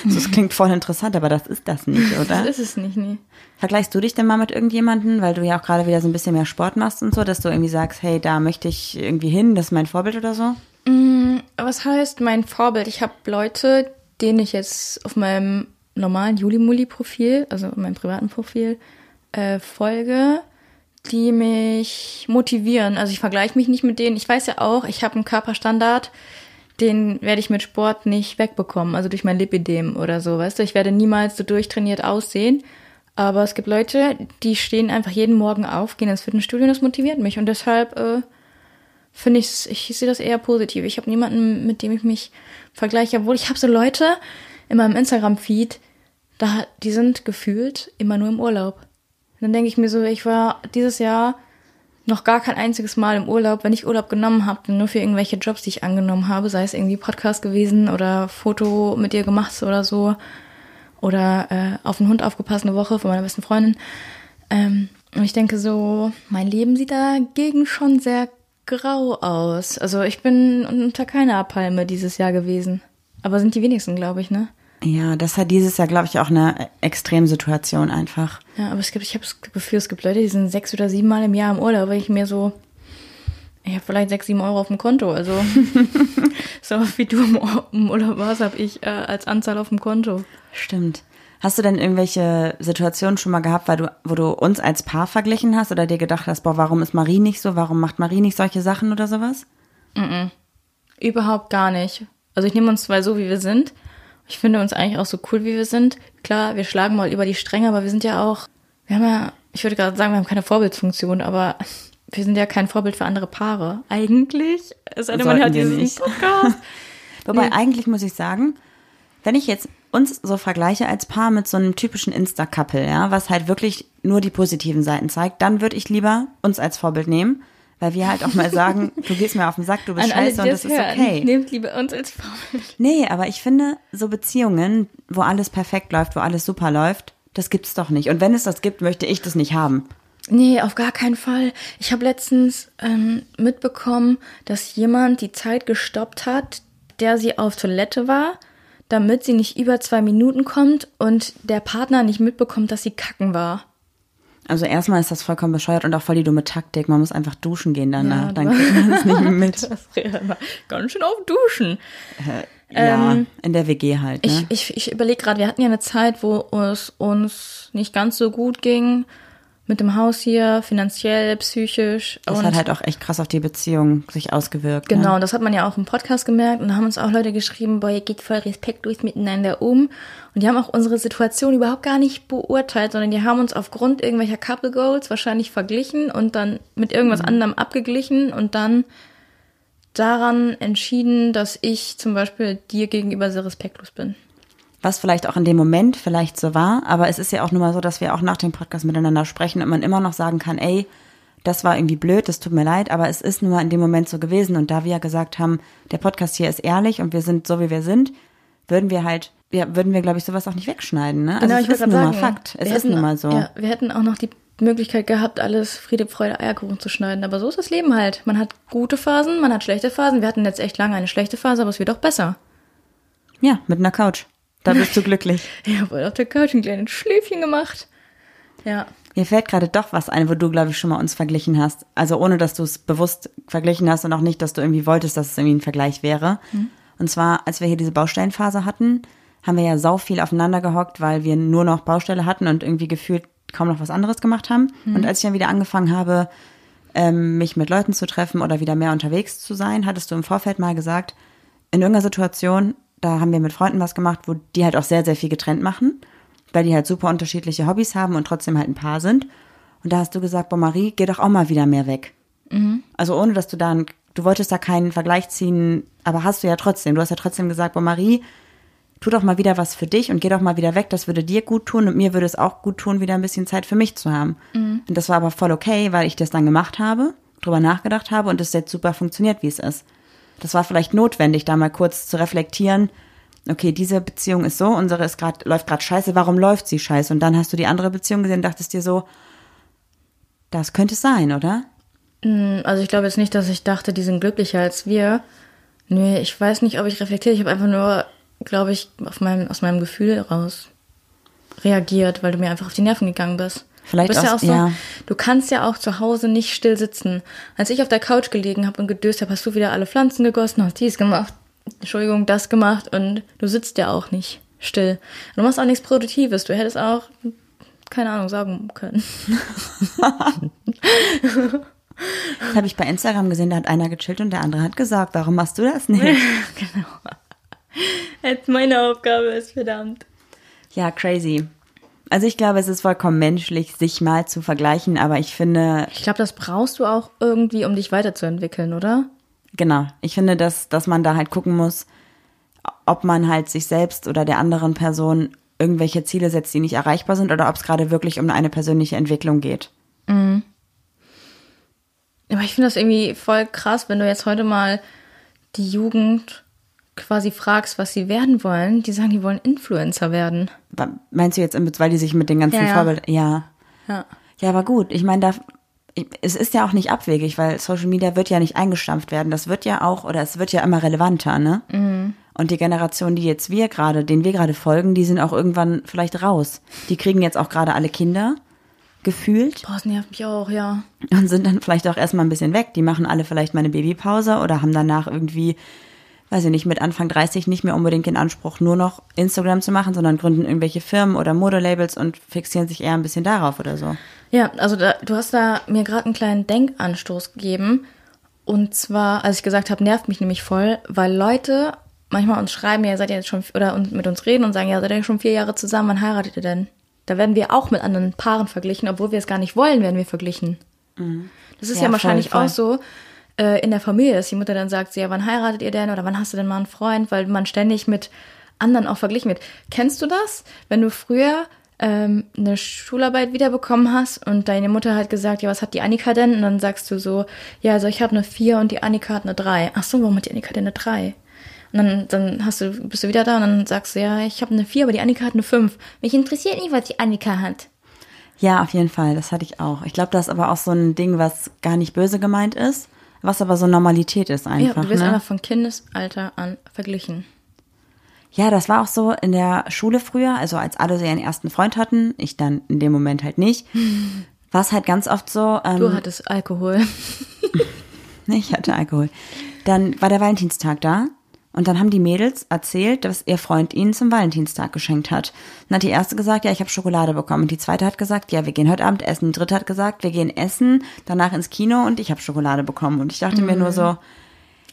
Das klingt voll interessant, aber das ist das nicht, [LAUGHS] das oder? ist es nicht, nee. Vergleichst du dich denn mal mit irgendjemanden, weil du ja auch gerade wieder so ein bisschen mehr Sport machst und so, dass du irgendwie sagst, hey, da möchte ich irgendwie hin, das ist mein Vorbild oder so? Was heißt mein Vorbild? Ich habe Leute, denen ich jetzt auf meinem normalen Juli-Muli-Profil, also meinem privaten Profil, äh, folge, die mich motivieren. Also ich vergleiche mich nicht mit denen. Ich weiß ja auch, ich habe einen Körperstandard, den werde ich mit Sport nicht wegbekommen, also durch mein Lipidem oder so, weißt du, ich werde niemals so durchtrainiert aussehen. Aber es gibt Leute, die stehen einfach jeden Morgen auf, gehen ins Fitnessstudio und das motiviert mich. Und deshalb äh, finde ich, ich sehe das eher positiv. Ich habe niemanden, mit dem ich mich vergleiche, obwohl ich habe so Leute in meinem Instagram-Feed, da, die sind gefühlt immer nur im Urlaub. Und dann denke ich mir so, ich war dieses Jahr noch gar kein einziges Mal im Urlaub, wenn ich Urlaub genommen habe, nur für irgendwelche Jobs, die ich angenommen habe, sei es irgendwie Podcast gewesen oder Foto mit dir gemacht oder so oder äh, auf den Hund aufgepasst eine Woche von meiner besten Freundin. Ähm, und ich denke so, mein Leben sieht dagegen schon sehr grau aus. Also ich bin unter keiner Palme dieses Jahr gewesen. Aber sind die wenigsten, glaube ich, ne? Ja, das hat dieses Jahr, glaube ich, auch eine Extremsituation einfach. Ja, aber es gibt, ich habe das Gefühl, es gibt Leute, die sind sechs oder sieben Mal im Jahr im Urlaub, weil ich mir so, Ich habe vielleicht sechs, sieben Euro auf dem Konto. Also [LAUGHS] [LAUGHS] so wie du im Ur- im Urlaub warst, habe ich äh, als Anzahl auf dem Konto. Stimmt. Hast du denn irgendwelche Situationen schon mal gehabt, weil du, wo du uns als Paar verglichen hast oder dir gedacht hast, boah, warum ist Marie nicht so? Warum macht Marie nicht solche Sachen oder sowas? Überhaupt gar nicht. Also ich nehme uns zwei so, wie wir sind. Ich finde uns eigentlich auch so cool, wie wir sind. Klar, wir schlagen mal über die Stränge, aber wir sind ja auch, wir haben ja, ich würde gerade sagen, wir haben keine Vorbildfunktion, aber wir sind ja kein Vorbild für andere Paare. Eigentlich. Es sei denn, man hört diesen nicht. Podcast. [LAUGHS] Wobei eigentlich muss ich sagen, wenn ich jetzt uns so vergleiche als Paar mit so einem typischen Insta-Couple, ja, was halt wirklich nur die positiven Seiten zeigt, dann würde ich lieber uns als Vorbild nehmen, weil wir halt auch mal sagen, du gehst mir auf den Sack, du bist An alle, scheiße die und das das ist hören, okay. nehmt lieber uns als Vorbild. Nee, aber ich finde, so Beziehungen, wo alles perfekt läuft, wo alles super läuft, das gibt's doch nicht. Und wenn es das gibt, möchte ich das nicht haben. Nee, auf gar keinen Fall. Ich habe letztens ähm, mitbekommen, dass jemand die Zeit gestoppt hat, der sie auf Toilette war, damit sie nicht über zwei Minuten kommt und der Partner nicht mitbekommt, dass sie kacken war. Also erstmal ist das vollkommen bescheuert und auch voll die dumme Taktik. Man muss einfach duschen gehen danach. Ja, Dann [LAUGHS] kriegt man das nicht mit. [LAUGHS] Das ganz schön auf Duschen. Ja, Ähm, in der WG halt. Ne? Ich, ich, ich überlege gerade, wir hatten ja eine Zeit, wo es uns nicht ganz so gut ging mit dem Haus hier, finanziell, psychisch. das und hat halt auch echt krass auf die Beziehung sich ausgewirkt. Genau, Ne? und das hat man ja auch im Podcast gemerkt und da haben uns auch Leute geschrieben, boah, ihr geht voll respektlos miteinander um. Und die haben auch unsere Situation überhaupt gar nicht beurteilt, sondern die haben uns aufgrund irgendwelcher Couple Goals wahrscheinlich verglichen und dann mit irgendwas Mhm. anderem abgeglichen und dann daran entschieden, dass ich zum Beispiel dir gegenüber sehr respektlos bin. Was vielleicht auch in dem Moment vielleicht so war, aber es ist ja auch nur mal so, dass wir auch nach dem Podcast miteinander sprechen und man immer noch sagen kann, ey, das war irgendwie blöd, das tut mir leid, aber es ist nur mal in dem Moment so gewesen. Und da wir ja gesagt haben, der Podcast hier ist ehrlich und wir sind so, wie wir sind, würden wir halt, ja, würden wir, glaube ich, sowas auch nicht wegschneiden. Ne? Also es Genau, wollte ist grad nun mal sagen, Fakt. Es ist hätten- nun mal so. Ja, wir hätten auch noch die Möglichkeit gehabt, alles Friede, Freude, Eierkuchen zu schneiden. Aber so ist das Leben halt. Man hat gute Phasen, man hat schlechte Phasen. Wir hatten jetzt echt lange eine schlechte Phase, aber es wird auch besser. Ja, mit einer Couch. Da bist du glücklich. Ich habe auf der Couch ein kleines Schläfchen gemacht. Ja. Mir fällt gerade doch was ein, wo du, glaube ich, schon mal uns verglichen hast. Also ohne, dass du es bewusst verglichen hast und auch nicht, dass du irgendwie wolltest, dass es irgendwie ein Vergleich wäre. Und zwar, als wir hier diese Baustellenphase hatten, haben wir ja sau viel aufeinander gehockt, weil wir nur noch Baustelle hatten und irgendwie gefühlt kaum noch was anderes gemacht haben. Und als ich dann wieder angefangen habe, ähm, mich mit Leuten zu treffen oder wieder mehr unterwegs zu sein, hattest du im Vorfeld mal gesagt, in irgendeiner Situation, da haben wir mit Freunden was gemacht, wo die halt auch sehr, sehr viel getrennt machen, weil die halt super unterschiedliche Hobbys haben und trotzdem halt ein Paar sind. Und da hast du gesagt, boah, Marie, geh doch auch mal wieder mehr weg. Also ohne, dass du da, einen- du wolltest da keinen Vergleich ziehen, aber hast du ja trotzdem. Du hast ja trotzdem gesagt, boah, Marie, tu doch mal wieder was für dich und geh doch mal wieder weg. Das würde dir gut tun und mir würde es auch gut tun, wieder ein bisschen Zeit für mich zu haben. Und das war aber voll okay, weil ich das dann gemacht habe, drüber nachgedacht habe und es jetzt super funktioniert, wie es ist. Das war vielleicht notwendig, da mal kurz zu reflektieren. Okay, diese Beziehung ist so, unsere ist grad, läuft gerade scheiße, warum läuft sie scheiße? Und dann hast du die andere Beziehung gesehen und dachtest dir so, das könnte es sein, oder? Also ich glaube jetzt nicht, dass ich dachte, die sind glücklicher als wir. Nee, ich weiß nicht, ob ich reflektiere. Ich habe einfach nur, glaube ich, meinem, aus meinem Gefühl raus reagiert, weil du mir einfach auf die Nerven gegangen bist. Vielleicht du ja auch so, ja. du kannst ja auch zu Hause nicht still sitzen. Als ich auf der Couch gelegen habe und gedöst habe, hast du wieder alle Pflanzen gegossen, hast dies gemacht, Entschuldigung, das gemacht und du sitzt ja auch nicht still. Du machst auch nichts Produktives. Du hättest auch, keine Ahnung, sagen können. [LAUGHS] Das habe ich bei Instagram gesehen, da hat einer gechillt und der andere hat gesagt, warum machst du das nicht? [LAUGHS] Jetzt meine Aufgabe ist verdammt. ja, crazy. Also ich glaube, es ist vollkommen menschlich, sich mal zu vergleichen, aber ich finde, Ich glaube, das brauchst du auch irgendwie, um dich weiterzuentwickeln, oder? genau, ich finde, dass, dass man da halt gucken muss, ob man halt sich selbst oder der anderen Person irgendwelche Ziele setzt, die nicht erreichbar sind oder ob es gerade wirklich um eine persönliche Entwicklung geht. Aber ich finde das irgendwie voll krass, wenn du jetzt heute mal die Jugend quasi fragst, was sie werden wollen. Die sagen, die wollen Influencer werden. Meinst du jetzt, weil die sich mit den ganzen Ja, ja. Vorbildern, ja. Ja. Ja, aber gut, ich meine, da, es ist ja auch nicht abwegig, weil Social Media wird ja nicht eingestampft werden. Das wird ja auch, oder es wird ja immer relevanter, ne? Und die Generation, die jetzt wir gerade, denen wir gerade folgen, die sind auch irgendwann vielleicht raus. Die kriegen jetzt auch gerade alle Kinder. gefühlt. Boah, das nervt mich auch, ja. Und sind dann vielleicht auch erstmal ein bisschen weg. Die machen alle vielleicht mal eine Babypause oder haben danach irgendwie, weiß ich nicht, mit Anfang 30 nicht mehr unbedingt den Anspruch, nur noch Instagram zu machen, sondern gründen irgendwelche Firmen oder Modelabels und fixieren sich eher ein bisschen darauf oder so. Ja, also da, du hast da mir gerade einen kleinen Denkanstoß gegeben. Und zwar, als ich gesagt habe, nervt mich nämlich voll, weil Leute manchmal uns schreiben, ja, seid ihr jetzt schon, oder mit uns reden und sagen, ja, seid ihr schon vier Jahre zusammen, wann heiratet ihr denn? Da werden wir auch mit anderen Paaren verglichen, obwohl wir es gar nicht wollen, werden wir verglichen. Das ist ja, Ja, wahrscheinlich voll, voll. auch so äh, in der Familie, dass die Mutter dann sagt, so, ja, wann heiratet ihr denn oder wann hast du denn mal einen Freund, weil man ständig mit anderen auch verglichen wird. Kennst du das, wenn du früher ähm, eine Schularbeit wiederbekommen hast und deine Mutter hat gesagt, ja, was hat die Annika denn? Und dann sagst du so, ja, also ich habe eine 4 und die Annika hat eine 3. Ach so, warum hat die Annika denn eine 3? Und dann, dann hast du, bist du wieder da und dann sagst du, ja, ich habe eine 4, aber die Annika hat eine 5. Mich interessiert nicht, was die Annika hat. Ja, auf jeden Fall, das hatte ich auch. Ich glaube, das ist aber auch so ein Ding, was gar nicht böse gemeint ist, was aber so Normalität ist Ja, einfach. du wirst ne? einfach von Kindesalter an verglichen. Ja, das war auch so in der Schule früher, also als alle so ihren ersten Freund hatten, ich dann in dem Moment halt nicht, [LAUGHS] war es halt ganz oft so, ähm, Du hattest Alkohol. Nee, [LAUGHS] ich hatte Alkohol. Dann war der Valentinstag da und dann haben die Mädels erzählt, dass ihr Freund ihnen zum Valentinstag geschenkt hat. Dann hat die erste gesagt, ja, ich habe Schokolade bekommen. Und die zweite hat gesagt, ja, wir gehen heute Abend essen. Die dritte hat gesagt, wir gehen essen, danach ins Kino und ich habe Schokolade bekommen. Und ich dachte mir nur so,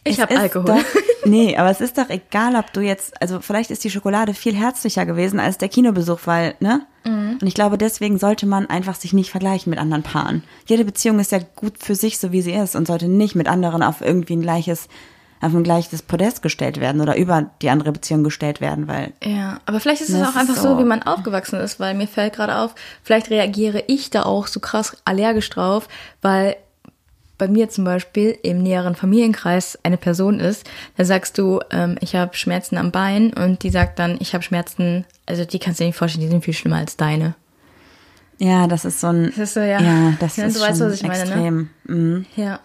Ich habe Alkohol. Doch, [LAUGHS] nee, aber es ist doch egal, ob du jetzt, also vielleicht ist die Schokolade viel herzlicher gewesen als der Kinobesuch, weil, ne? Mhm. Und ich glaube, deswegen sollte man einfach sich nicht vergleichen mit anderen Paaren. Jede Beziehung ist ja gut für sich, so wie sie ist, und sollte nicht mit anderen auf irgendwie ein gleiches, auf ein gleiches Podest gestellt werden oder über die andere Beziehung gestellt werden, weil Ja, aber vielleicht ist es auch einfach so, wie man aufgewachsen ist, weil mir fällt gerade auf, vielleicht reagiere ich da auch so krass allergisch drauf, weil bei mir zum Beispiel im näheren Familienkreis eine Person ist, da sagst du, ähm, ich habe Schmerzen am Bein und die sagt dann, ich habe Schmerzen, also die kannst du dir nicht vorstellen, die sind viel schlimmer als deine. ja, das ist so ein, Das ist so, ja. ja, das Ja, ist du schon weißt, was ich meine, ne? Mhm. Ja.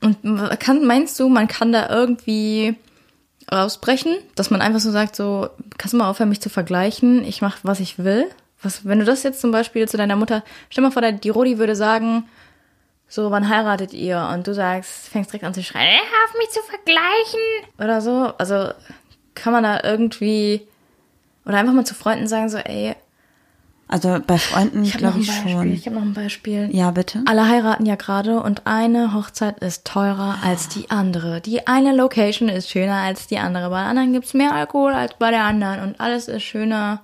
Und kann, meinst du, man kann da irgendwie rausbrechen, dass man einfach so sagt, so, kannst du mal aufhören, mich zu vergleichen, ich mache, was ich will? Was, wenn du das jetzt zum Beispiel zu deiner Mutter, stell mal vor, die Rodi würde sagen, so, wann heiratet ihr? Und du sagst, fängst direkt an zu schreien, "Äh, hör auf mich zu vergleichen! Oder so. Also, kann man da irgendwie, oder einfach mal zu Freunden sagen, so, ey, Also bei Freunden ich glaube ich Beispiel, schon. ich habe noch ein Beispiel. Ja, bitte. Alle heiraten ja gerade und eine Hochzeit ist teurer als die andere. Die eine Location ist schöner als die andere. Bei der anderen gibt's mehr Alkohol als bei der anderen und alles ist schöner.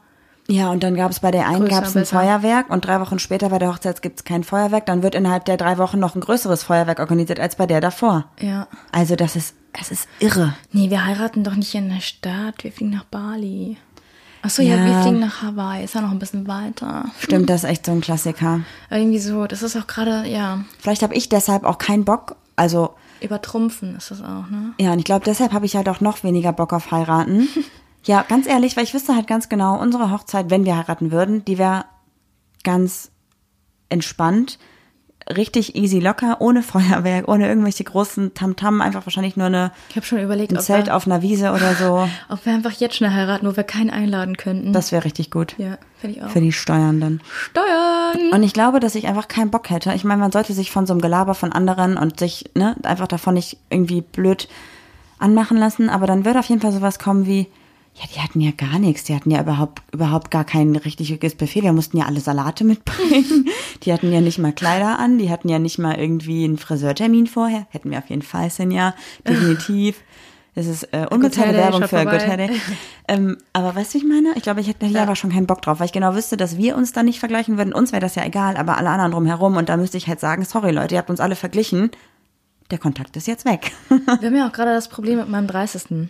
Ja, und dann gab es bei der einen gab's ein besser. Feuerwerk und drei Wochen später bei der Hochzeit gibt's kein Feuerwerk. Dann wird innerhalb der drei Wochen noch ein größeres Feuerwerk organisiert als bei der davor. Ja. Also das ist, das ist irre. Nee, wir heiraten doch nicht in der Stadt. Wir fliegen nach Bali. Achso, ja. Ja. wir fliegen nach Hawaii. Ist ja noch ein bisschen weiter. Stimmt, das ist echt so ein Klassiker. [LAUGHS] Irgendwie so, das ist auch gerade, ja, Vielleicht habe ich deshalb auch keinen Bock. Also übertrumpfen ist das auch, ne? ja, und ich glaube, deshalb habe ich halt auch noch weniger Bock auf heiraten. [LAUGHS] ja, ganz ehrlich, weil ich wüsste halt ganz genau, unsere Hochzeit, wenn wir heiraten würden, die wäre ganz entspannt, richtig easy locker, ohne [LAUGHS] Feuerwerk, ohne irgendwelche großen Tamtam, einfach wahrscheinlich nur eine, Ich habe schon überlegt, ein Zelt wir, auf einer Wiese oder so. [LAUGHS] ob wir einfach jetzt schnell heiraten, wo wir keinen einladen könnten. Das wäre richtig gut. ja, finde ich auch. Für die Steuern dann. Steuern! Und ich glaube, dass ich einfach keinen Bock hätte. Ich meine, man sollte sich von so einem Gelaber von anderen und sich ne, einfach davon nicht irgendwie blöd anmachen lassen. Aber dann würde auf jeden Fall sowas kommen wie, ja, die hatten ja gar nichts. Die hatten ja überhaupt, überhaupt gar kein richtiges Buffet. Wir mussten ja alle Salate mitbringen. [LAUGHS] Die hatten ja nicht mal Kleider an. Die hatten ja nicht mal irgendwie einen Friseurtermin vorher. Hätten wir auf jeden Fall, Senja. Definitiv. Das ist äh, unbezahlte Werbung für vorbei. Good Hair Day. Ähm, aber weißt du, ich meine? Ich glaube, ich hätte hier aber schon keinen Bock drauf, weil ich genau wüsste, dass wir uns dann nicht vergleichen würden. Uns wäre das ja egal, aber alle anderen drumherum. Und da müsste ich halt sagen, sorry Leute, ihr habt uns alle verglichen. Der Kontakt ist jetzt weg. Wir haben ja auch [LAUGHS] gerade das Problem mit meinem 30.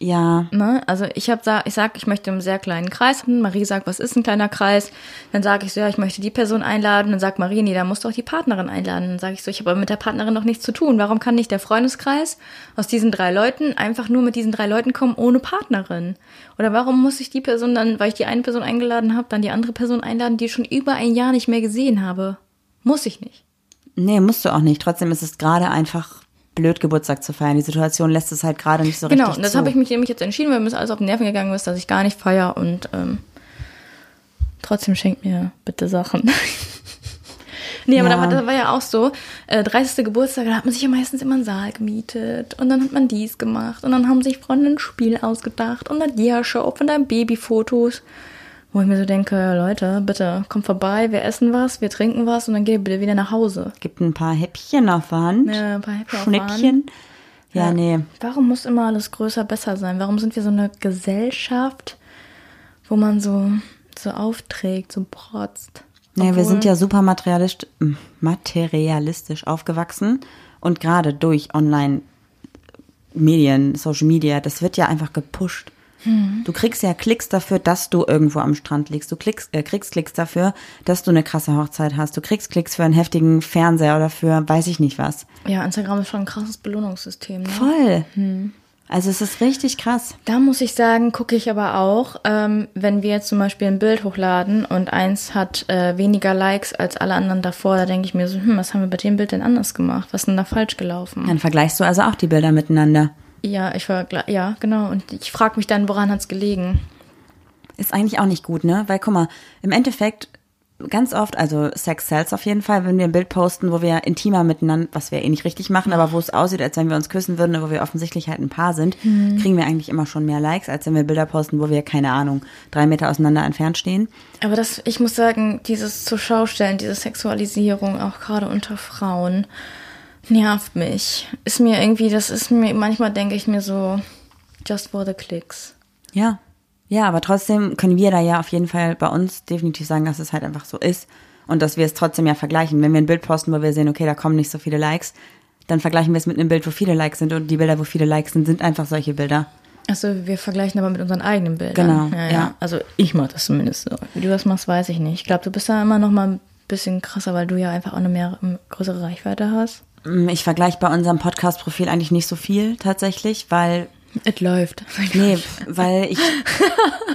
ja, Ne? Also ich habe da, ich sag, ich möchte einen sehr kleinen Kreis haben. Marie sagt, was ist ein kleiner Kreis? Dann sage ich so, ja, ich möchte die Person einladen. Dann sagt Marie, nee, da musst du auch die Partnerin einladen. Dann sage ich so, ich habe aber mit der Partnerin noch nichts zu tun. Warum kann nicht der Freundeskreis aus diesen drei Leuten einfach nur mit diesen drei Leuten kommen ohne Partnerin? Oder warum muss ich die Person dann, weil ich die eine Person eingeladen habe, dann die andere Person einladen, die ich schon über ein Jahr nicht mehr gesehen habe? Muss ich nicht. nee, musst du auch nicht. Trotzdem ist es gerade einfach blöd, Geburtstag zu feiern. Die Situation lässt es halt gerade nicht so Genau, richtig und das habe ich mich nämlich jetzt entschieden, weil mir das alles auf den Nerven gegangen ist, dass ich gar nicht feier und ähm, Trotzdem schenkt mir bitte Sachen. [LAUGHS] nee, aber Ja. da war, das war ja auch so, äh, 30. Geburtstag, da hat man sich ja meistens immer einen Saal gemietet und dann hat man dies gemacht und dann haben sich Freunde ein Spiel ausgedacht und dann Dia-Show von deinen Babyfotos. Wo ich mir so denke, Leute, bitte, kommt vorbei, wir essen was, wir trinken was und dann geht ihr bitte wieder nach Hause. Gibt ein paar Häppchen auf der Hand. Ja, ein paar Häppchen auf der Hand. Schnippchen. Ja, nee. Warum muss immer alles größer, besser sein? Warum sind wir so eine Gesellschaft, wo man so, so aufträgt, so protzt? Nee, wir sind ja super materialistisch, materialistisch aufgewachsen und gerade durch Online-Medien, Social Media, das wird ja einfach gepusht. Hm. Du kriegst ja Klicks dafür, dass du irgendwo am Strand liegst. Du klickst, äh, kriegst Klicks dafür, dass du eine krasse Hochzeit hast. Du kriegst Klicks für einen heftigen Fernseher oder für weiß ich nicht was. Ja, Instagram ist schon ein krasses Belohnungssystem. Ne? Voll. Hm. Also es ist richtig krass. Da muss ich sagen, gucke ich aber auch, ähm, wenn wir jetzt zum Beispiel ein Bild hochladen und eins hat äh, weniger Likes als alle anderen davor, da denke ich mir so, hm, was haben wir bei dem Bild denn anders gemacht? Was ist denn da falsch gelaufen? Dann vergleichst du also auch die Bilder miteinander. Ja, ich war, ja, genau. Und ich frage mich dann, woran hat's gelegen? Ist eigentlich auch nicht gut, ne? Weil guck mal, im Endeffekt ganz oft, also Sex sells auf jeden Fall, wenn wir ein Bild posten, wo wir intimer miteinander, was wir eh nicht richtig machen, aber wo es aussieht, als wenn wir uns küssen würden, wo wir offensichtlich halt ein Paar sind, kriegen wir eigentlich immer schon mehr Likes, als wenn wir Bilder posten, wo wir, keine Ahnung, drei Meter auseinander entfernt stehen. Aber das, ich muss sagen, dieses zur Schaustellen, diese Sexualisierung, auch gerade unter Frauen, nervt mich. Ist mir irgendwie, das ist mir, manchmal denke ich mir so, just for the clicks. Ja. Ja, aber trotzdem können wir da ja auf jeden Fall bei uns definitiv sagen, dass es halt einfach so ist und dass wir es trotzdem ja vergleichen. Wenn wir ein Bild posten, wo wir sehen, okay, da kommen nicht so viele Likes, dann vergleichen wir es mit einem Bild, wo viele Likes sind und die Bilder, wo viele Likes sind, sind einfach solche Bilder. Also wir vergleichen aber mit unseren eigenen Bildern. Genau, Ja, ja. ja. Also ich mache das zumindest so. Wie du das machst, weiß ich nicht. Ich glaube, du bist da immer noch mal ein bisschen krasser, weil du ja einfach auch eine mehr größere Reichweite hast. Mm, Ich vergleiche bei unserem Podcast-Profil eigentlich nicht so viel tatsächlich, weil, Es läuft. nee, [LAUGHS] weil ich,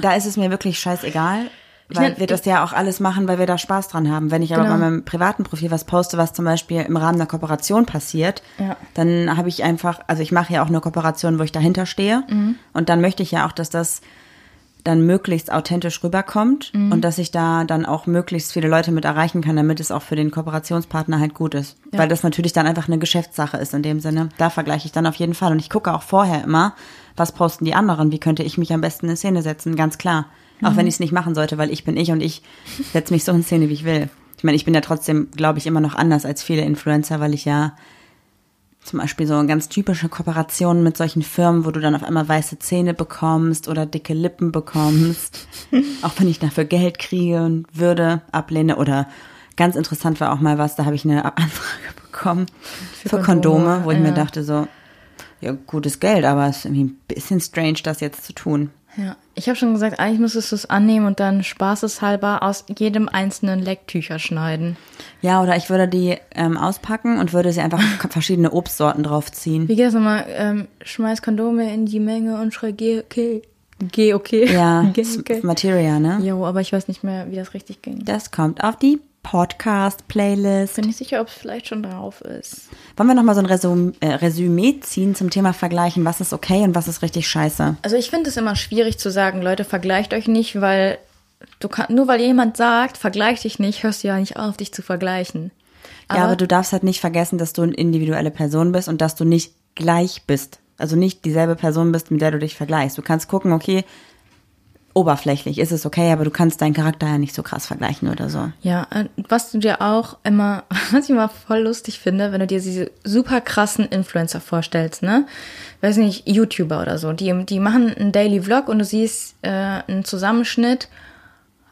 da ist es mir wirklich scheißegal, weil nenn- wir das ja auch alles machen, weil wir da Spaß dran haben. Wenn ich aber Genau. bei meinem privaten Profil was poste, was zum Beispiel im Rahmen einer Kooperation passiert, Ja. dann habe ich einfach, also ich mache ja auch eine Kooperation, wo ich dahinter stehe Mhm. und dann möchte ich ja auch, dass das dann möglichst authentisch rüberkommt Mhm. und dass ich da dann auch möglichst viele Leute mit erreichen kann, damit es auch für den Kooperationspartner halt gut ist. Ja. Weil das natürlich dann einfach eine Geschäftssache ist in dem Sinne. Da vergleiche ich dann auf jeden Fall. Und ich gucke auch vorher immer, was posten die anderen, wie könnte ich mich am besten in Szene setzen, ganz klar. Auch Mhm. wenn ich es nicht machen sollte, weil ich bin ich und ich setze mich so in Szene, wie ich will. Ich meine, ich bin ja trotzdem, glaube ich, immer noch anders als viele Influencer, weil ich ja zum Beispiel so ganz typische Kooperationen mit solchen Firmen, wo du dann auf einmal weiße Zähne bekommst oder dicke Lippen bekommst. [LAUGHS] auch wenn ich dafür Geld kriege und würde, ablehne. Oder ganz interessant war auch mal was, da habe ich eine Anfrage bekommen für, Für Kondome, Kondome, wo ich mir ja. dachte so, ja, gutes Geld, aber es ist irgendwie ein bisschen strange, das jetzt zu tun. Ja, ich habe schon gesagt, eigentlich müsstest du es annehmen und dann spaßeshalber aus jedem einzelnen Lecktücher schneiden. Ja, oder ich würde die ähm, auspacken und würde sie einfach [LAUGHS] verschiedene Obstsorten draufziehen. Wie geht das nochmal? Ähm, schmeiß Kondome in die Menge und schrei, geh okay. Geh okay. Ja, [LAUGHS] geh okay. Materia, ne? Jo, aber ich weiß nicht mehr, wie das richtig ging. Das kommt auf die Podcast-Playlist. Bin nicht sicher, ob es vielleicht schon drauf ist. Wollen wir nochmal so ein Resum äh, Resümee ziehen zum Thema Vergleichen? Was ist okay und was ist richtig scheiße? Also ich finde es immer schwierig zu sagen, Leute, vergleicht euch nicht, weil du kann, nur weil jemand sagt, vergleich dich nicht, hörst du ja nicht auf, dich zu vergleichen. ja, aber du darfst halt nicht vergessen, dass du eine individuelle Person bist und dass du nicht gleich bist. Also nicht dieselbe Person bist, mit der du dich vergleichst. Du kannst gucken, okay, oberflächlich ist es okay, aber du kannst deinen Charakter ja nicht so krass vergleichen oder so. Ja, was du dir auch immer, [LAUGHS] was ich immer voll lustig finde, wenn du dir diese super krassen Influencer vorstellst, ne? Weiß nicht, YouTuber oder so, die, die machen einen Daily Vlog und du siehst äh, einen Zusammenschnitt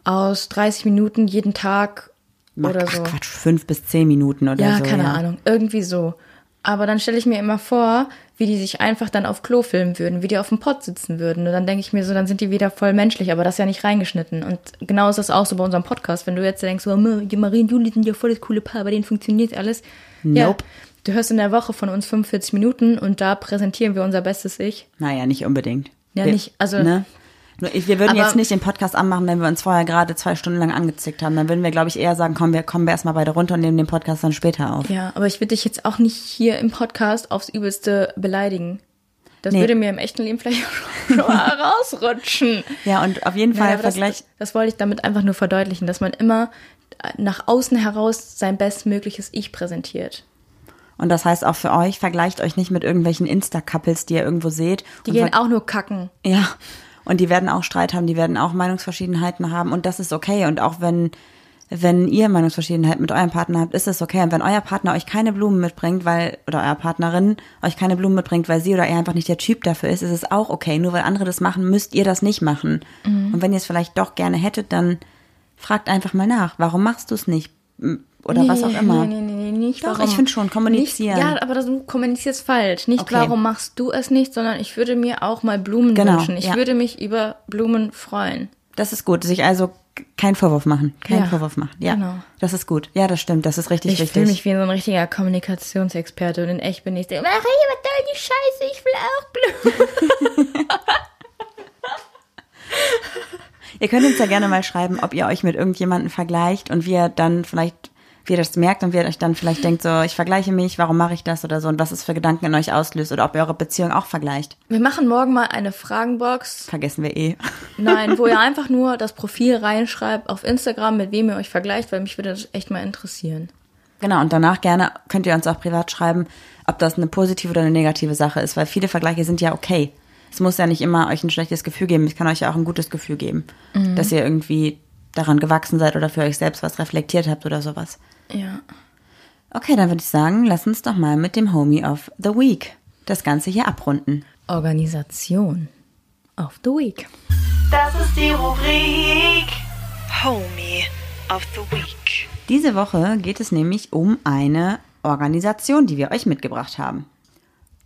aus 30 Minuten jeden Tag oder Ach, so. Quatsch, fünf bis zehn Minuten oder Ja, so. keine Ahnung, irgendwie so. Aber dann stelle ich mir immer vor, wie die sich einfach dann auf Klo filmen würden, wie die auf dem Pott sitzen würden. Und dann denke ich mir so, dann sind die wieder voll menschlich, aber das ist ja nicht reingeschnitten. Und genau ist das auch so bei unserem Podcast. Wenn du jetzt denkst, so, "Mö, die Marie und Juli sind ja voll das coole Paar, bei denen funktioniert alles. Ja, Nope. du hörst in der Woche von uns 45 Minuten und da präsentieren wir unser bestes Ich. Naja, nicht unbedingt. Ja, wir, nicht, also- Ne? Nur ich- Wir würden Aber- jetzt nicht den Podcast anmachen, wenn wir uns vorher gerade zwei Stunden lang angezickt haben. Dann würden wir, glaube ich, eher sagen, komm, wir kommen wir erstmal beide runter und nehmen den Podcast dann später auf. Ja, aber ich würde dich jetzt auch nicht hier im Podcast aufs Übelste beleidigen. Das Nee. würde mir im echten Leben vielleicht [LAUGHS] schon mal rausrutschen. Ja, und auf jeden Fall das, Vergleich. das wollte ich damit einfach nur verdeutlichen, dass man immer nach außen heraus sein bestmögliches Ich präsentiert. Und das heißt auch für euch, vergleicht euch nicht mit irgendwelchen Insta-Couples, die ihr irgendwo seht. Die gehen auch nur kacken. Ja. Und die werden auch Streit haben, die werden auch Meinungsverschiedenheiten haben und das ist okay. Und auch wenn, wenn ihr Meinungsverschiedenheit mit eurem Partner habt, ist es okay. Und wenn euer Partner euch keine Blumen mitbringt, weil, oder euer Partnerin euch keine Blumen mitbringt, weil sie oder er einfach nicht der Typ dafür ist, ist es auch okay. Nur weil andere das machen, müsst ihr das nicht machen. Und wenn ihr es vielleicht doch gerne hättet, dann fragt einfach mal nach. Warum machst du es nicht? Oder was auch immer. Nee, nee, nee, nicht Doch, warum. ich finde schon, kommunizieren. Nicht, ja, aber du kommunizierst falsch. Nicht Okay. warum machst du es nicht, sondern ich würde mir auch mal Blumen Genau, wünschen. Ich ja. würde mich über Blumen freuen. Das ist gut. Sich also keinen Vorwurf machen. Keinen Ja, Vorwurf machen. Ja. genau. Das ist gut. Ja, das stimmt. Das ist richtig Ich wichtig. fühle mich wie so ein richtiger Kommunikationsexperte und in echt bin ich der, mach ich aber toll die Scheiße, ich will auch Blumen. [LAUGHS] [LAUGHS] Ihr könnt uns ja gerne mal schreiben, ob ihr euch mit irgendjemandem vergleicht und wie ihr dann vielleicht, wie ihr das merkt und wie ihr euch dann vielleicht denkt, so, ich vergleiche mich, warum mache ich das oder so und was es für Gedanken in euch auslöst oder ob ihr eure Beziehung auch vergleicht. Wir machen morgen mal eine Fragenbox. Vergessen wir eh. Nein, wo ihr [LAUGHS] einfach nur das Profil reinschreibt auf Instagram, mit wem ihr euch vergleicht, weil mich würde das echt mal interessieren. Genau, und danach gerne könnt ihr uns auch privat schreiben, ob das eine positive oder eine negative Sache ist, weil viele Vergleiche sind ja okay. Es muss ja nicht immer euch ein schlechtes Gefühl geben, es kann euch ja auch ein gutes Gefühl geben, dass ihr irgendwie daran gewachsen seid oder für euch selbst was reflektiert habt oder sowas. Ja. Okay, dann würde ich sagen, lass uns doch mal mit dem Homie of the Week das Ganze hier abrunden. Organisation of the Week. Das ist die Rubrik Homie of the Week. Diese Woche geht es nämlich um eine Organisation, die wir euch mitgebracht haben.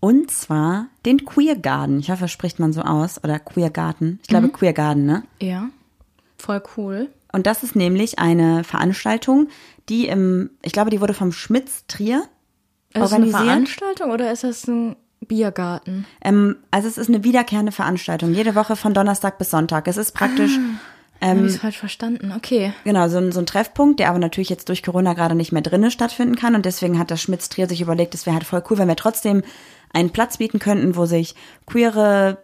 Und zwar den Queer Garden. Ich hoffe, spricht man so aus. Oder Queer Garden. Ich glaube Queer Garden, ne? Ja, voll cool. Und das ist nämlich eine Veranstaltung, die im, ich glaube, die wurde vom Schmitz Trier Ist das eine organisiert. Veranstaltung oder ist das ein Biergarten? Ähm, also es ist eine wiederkehrende Veranstaltung, jede Woche von Donnerstag bis Sonntag. Es ist praktisch Ähm, Habe ich falsch verstanden? Okay. Genau, so ein, so ein Treffpunkt, der aber natürlich jetzt durch Corona gerade nicht mehr drinnen stattfinden kann. Und deswegen hat das Schmitz Trier sich überlegt, es wäre halt voll cool, wenn wir trotzdem einen Platz bieten könnten, wo sich queere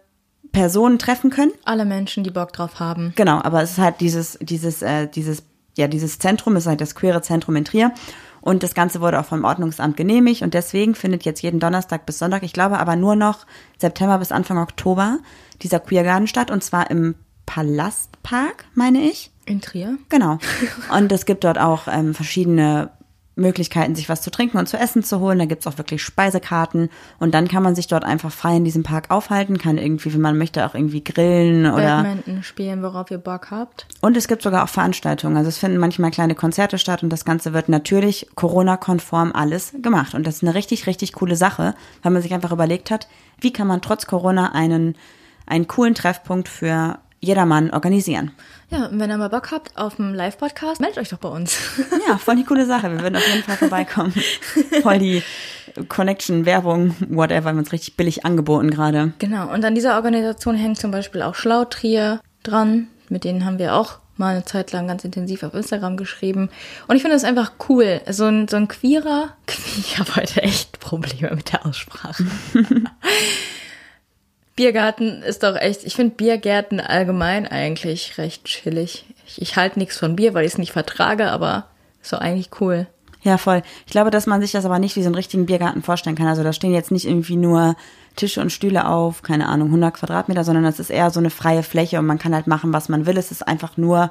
Personen treffen können. Alle Menschen, die Bock drauf haben. Genau, aber es ist halt dieses, dieses, äh, dieses, ja, dieses Zentrum, es ist halt das queere Zentrum in Trier. Und das Ganze wurde auch vom Ordnungsamt genehmigt und deswegen findet jetzt jeden Donnerstag bis Sonntag, ich glaube aber nur noch September bis Anfang Oktober, dieser Queer Garden statt und zwar im Palastpark, meine ich. In Trier? Genau. Und es gibt dort auch ähm, verschiedene Möglichkeiten, sich was zu trinken und zu essen zu holen. Da gibt's auch wirklich Speisekarten. Und dann kann man sich dort einfach frei in diesem Park aufhalten, kann irgendwie, wenn man möchte, auch irgendwie grillen oder. Badminton spielen, worauf ihr Bock habt. Und es gibt sogar auch Veranstaltungen. Also es finden manchmal kleine Konzerte statt und das Ganze wird natürlich Corona-konform alles gemacht. Und das ist eine richtig, richtig coole Sache, weil man sich einfach überlegt hat, wie kann man trotz Corona einen, einen coolen Treffpunkt für jedermann organisieren. Ja, und wenn ihr mal Bock habt auf einen Live-Podcast, meldet euch doch bei uns. [LAUGHS] Ja, voll die coole Sache. Wir würden auf jeden Fall vorbeikommen. [LAUGHS] Voll die Connection, Werbung, whatever, wir haben uns richtig billig angeboten gerade. genau, und an dieser Organisation hängt zum Beispiel auch Schlautrier dran. Mit denen haben wir auch mal eine Zeit lang ganz intensiv auf Instagram geschrieben. Und ich finde das einfach cool. So ein, so ein queerer, [LAUGHS] ich habe heute echt Probleme mit der Aussprache. Biergarten ist doch echt, ich finde Biergärten allgemein eigentlich recht chillig. Ich, ich halte nichts von Bier, weil ich es nicht vertrage, aber ist doch eigentlich cool. Ja, voll. Ich glaube, dass man sich das aber nicht wie so einen richtigen Biergarten vorstellen kann. Also da stehen jetzt nicht irgendwie nur Tische und Stühle auf, keine Ahnung, 100 Quadratmeter, sondern das ist eher so eine freie Fläche und man kann halt machen, was man will. Es ist einfach nur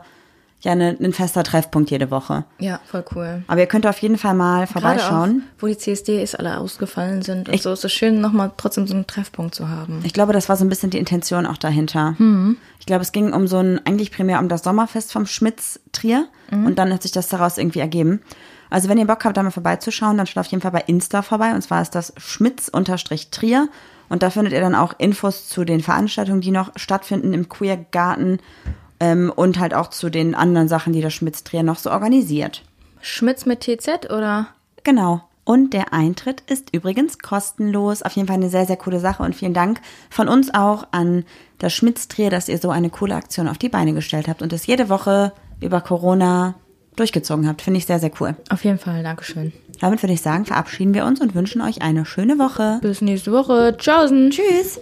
ja eine, ein fester Treffpunkt jede Woche. Ja, voll cool. Aber ihr könnt auf jeden Fall mal vorbeischauen. Auch, wo die CSDs alle ausgefallen sind und Ich- so ist es schön, nochmal trotzdem so einen Treffpunkt zu haben. Ich glaube, das war so ein bisschen die Intention auch dahinter. Ich glaube, es ging um so ein, eigentlich primär um das Sommerfest vom Schmitz Trier und dann hat sich das daraus irgendwie ergeben. Also wenn ihr Bock habt, da mal vorbeizuschauen, dann schaut auf jeden Fall bei Insta vorbei und zwar ist das Schmitz-Trier und da findet ihr dann auch Infos zu den Veranstaltungen, die noch stattfinden im Queer Garten ähm, und halt auch zu den anderen Sachen, die das Schmitz Trier noch so organisiert. Schmitz mit TZ oder? Genau. Und der Eintritt ist übrigens kostenlos. Auf jeden Fall eine sehr, sehr coole Sache. Und vielen Dank von uns auch an das Schmitz-Trier, dass ihr so eine coole Aktion auf die Beine gestellt habt und es jede Woche über Corona durchgezogen habt. Finde ich sehr, sehr cool. Auf jeden Fall, Dankeschön. Damit würde ich sagen, verabschieden wir uns und wünschen euch eine schöne Woche. Bis nächste Woche. Tschaußen. Tschüss.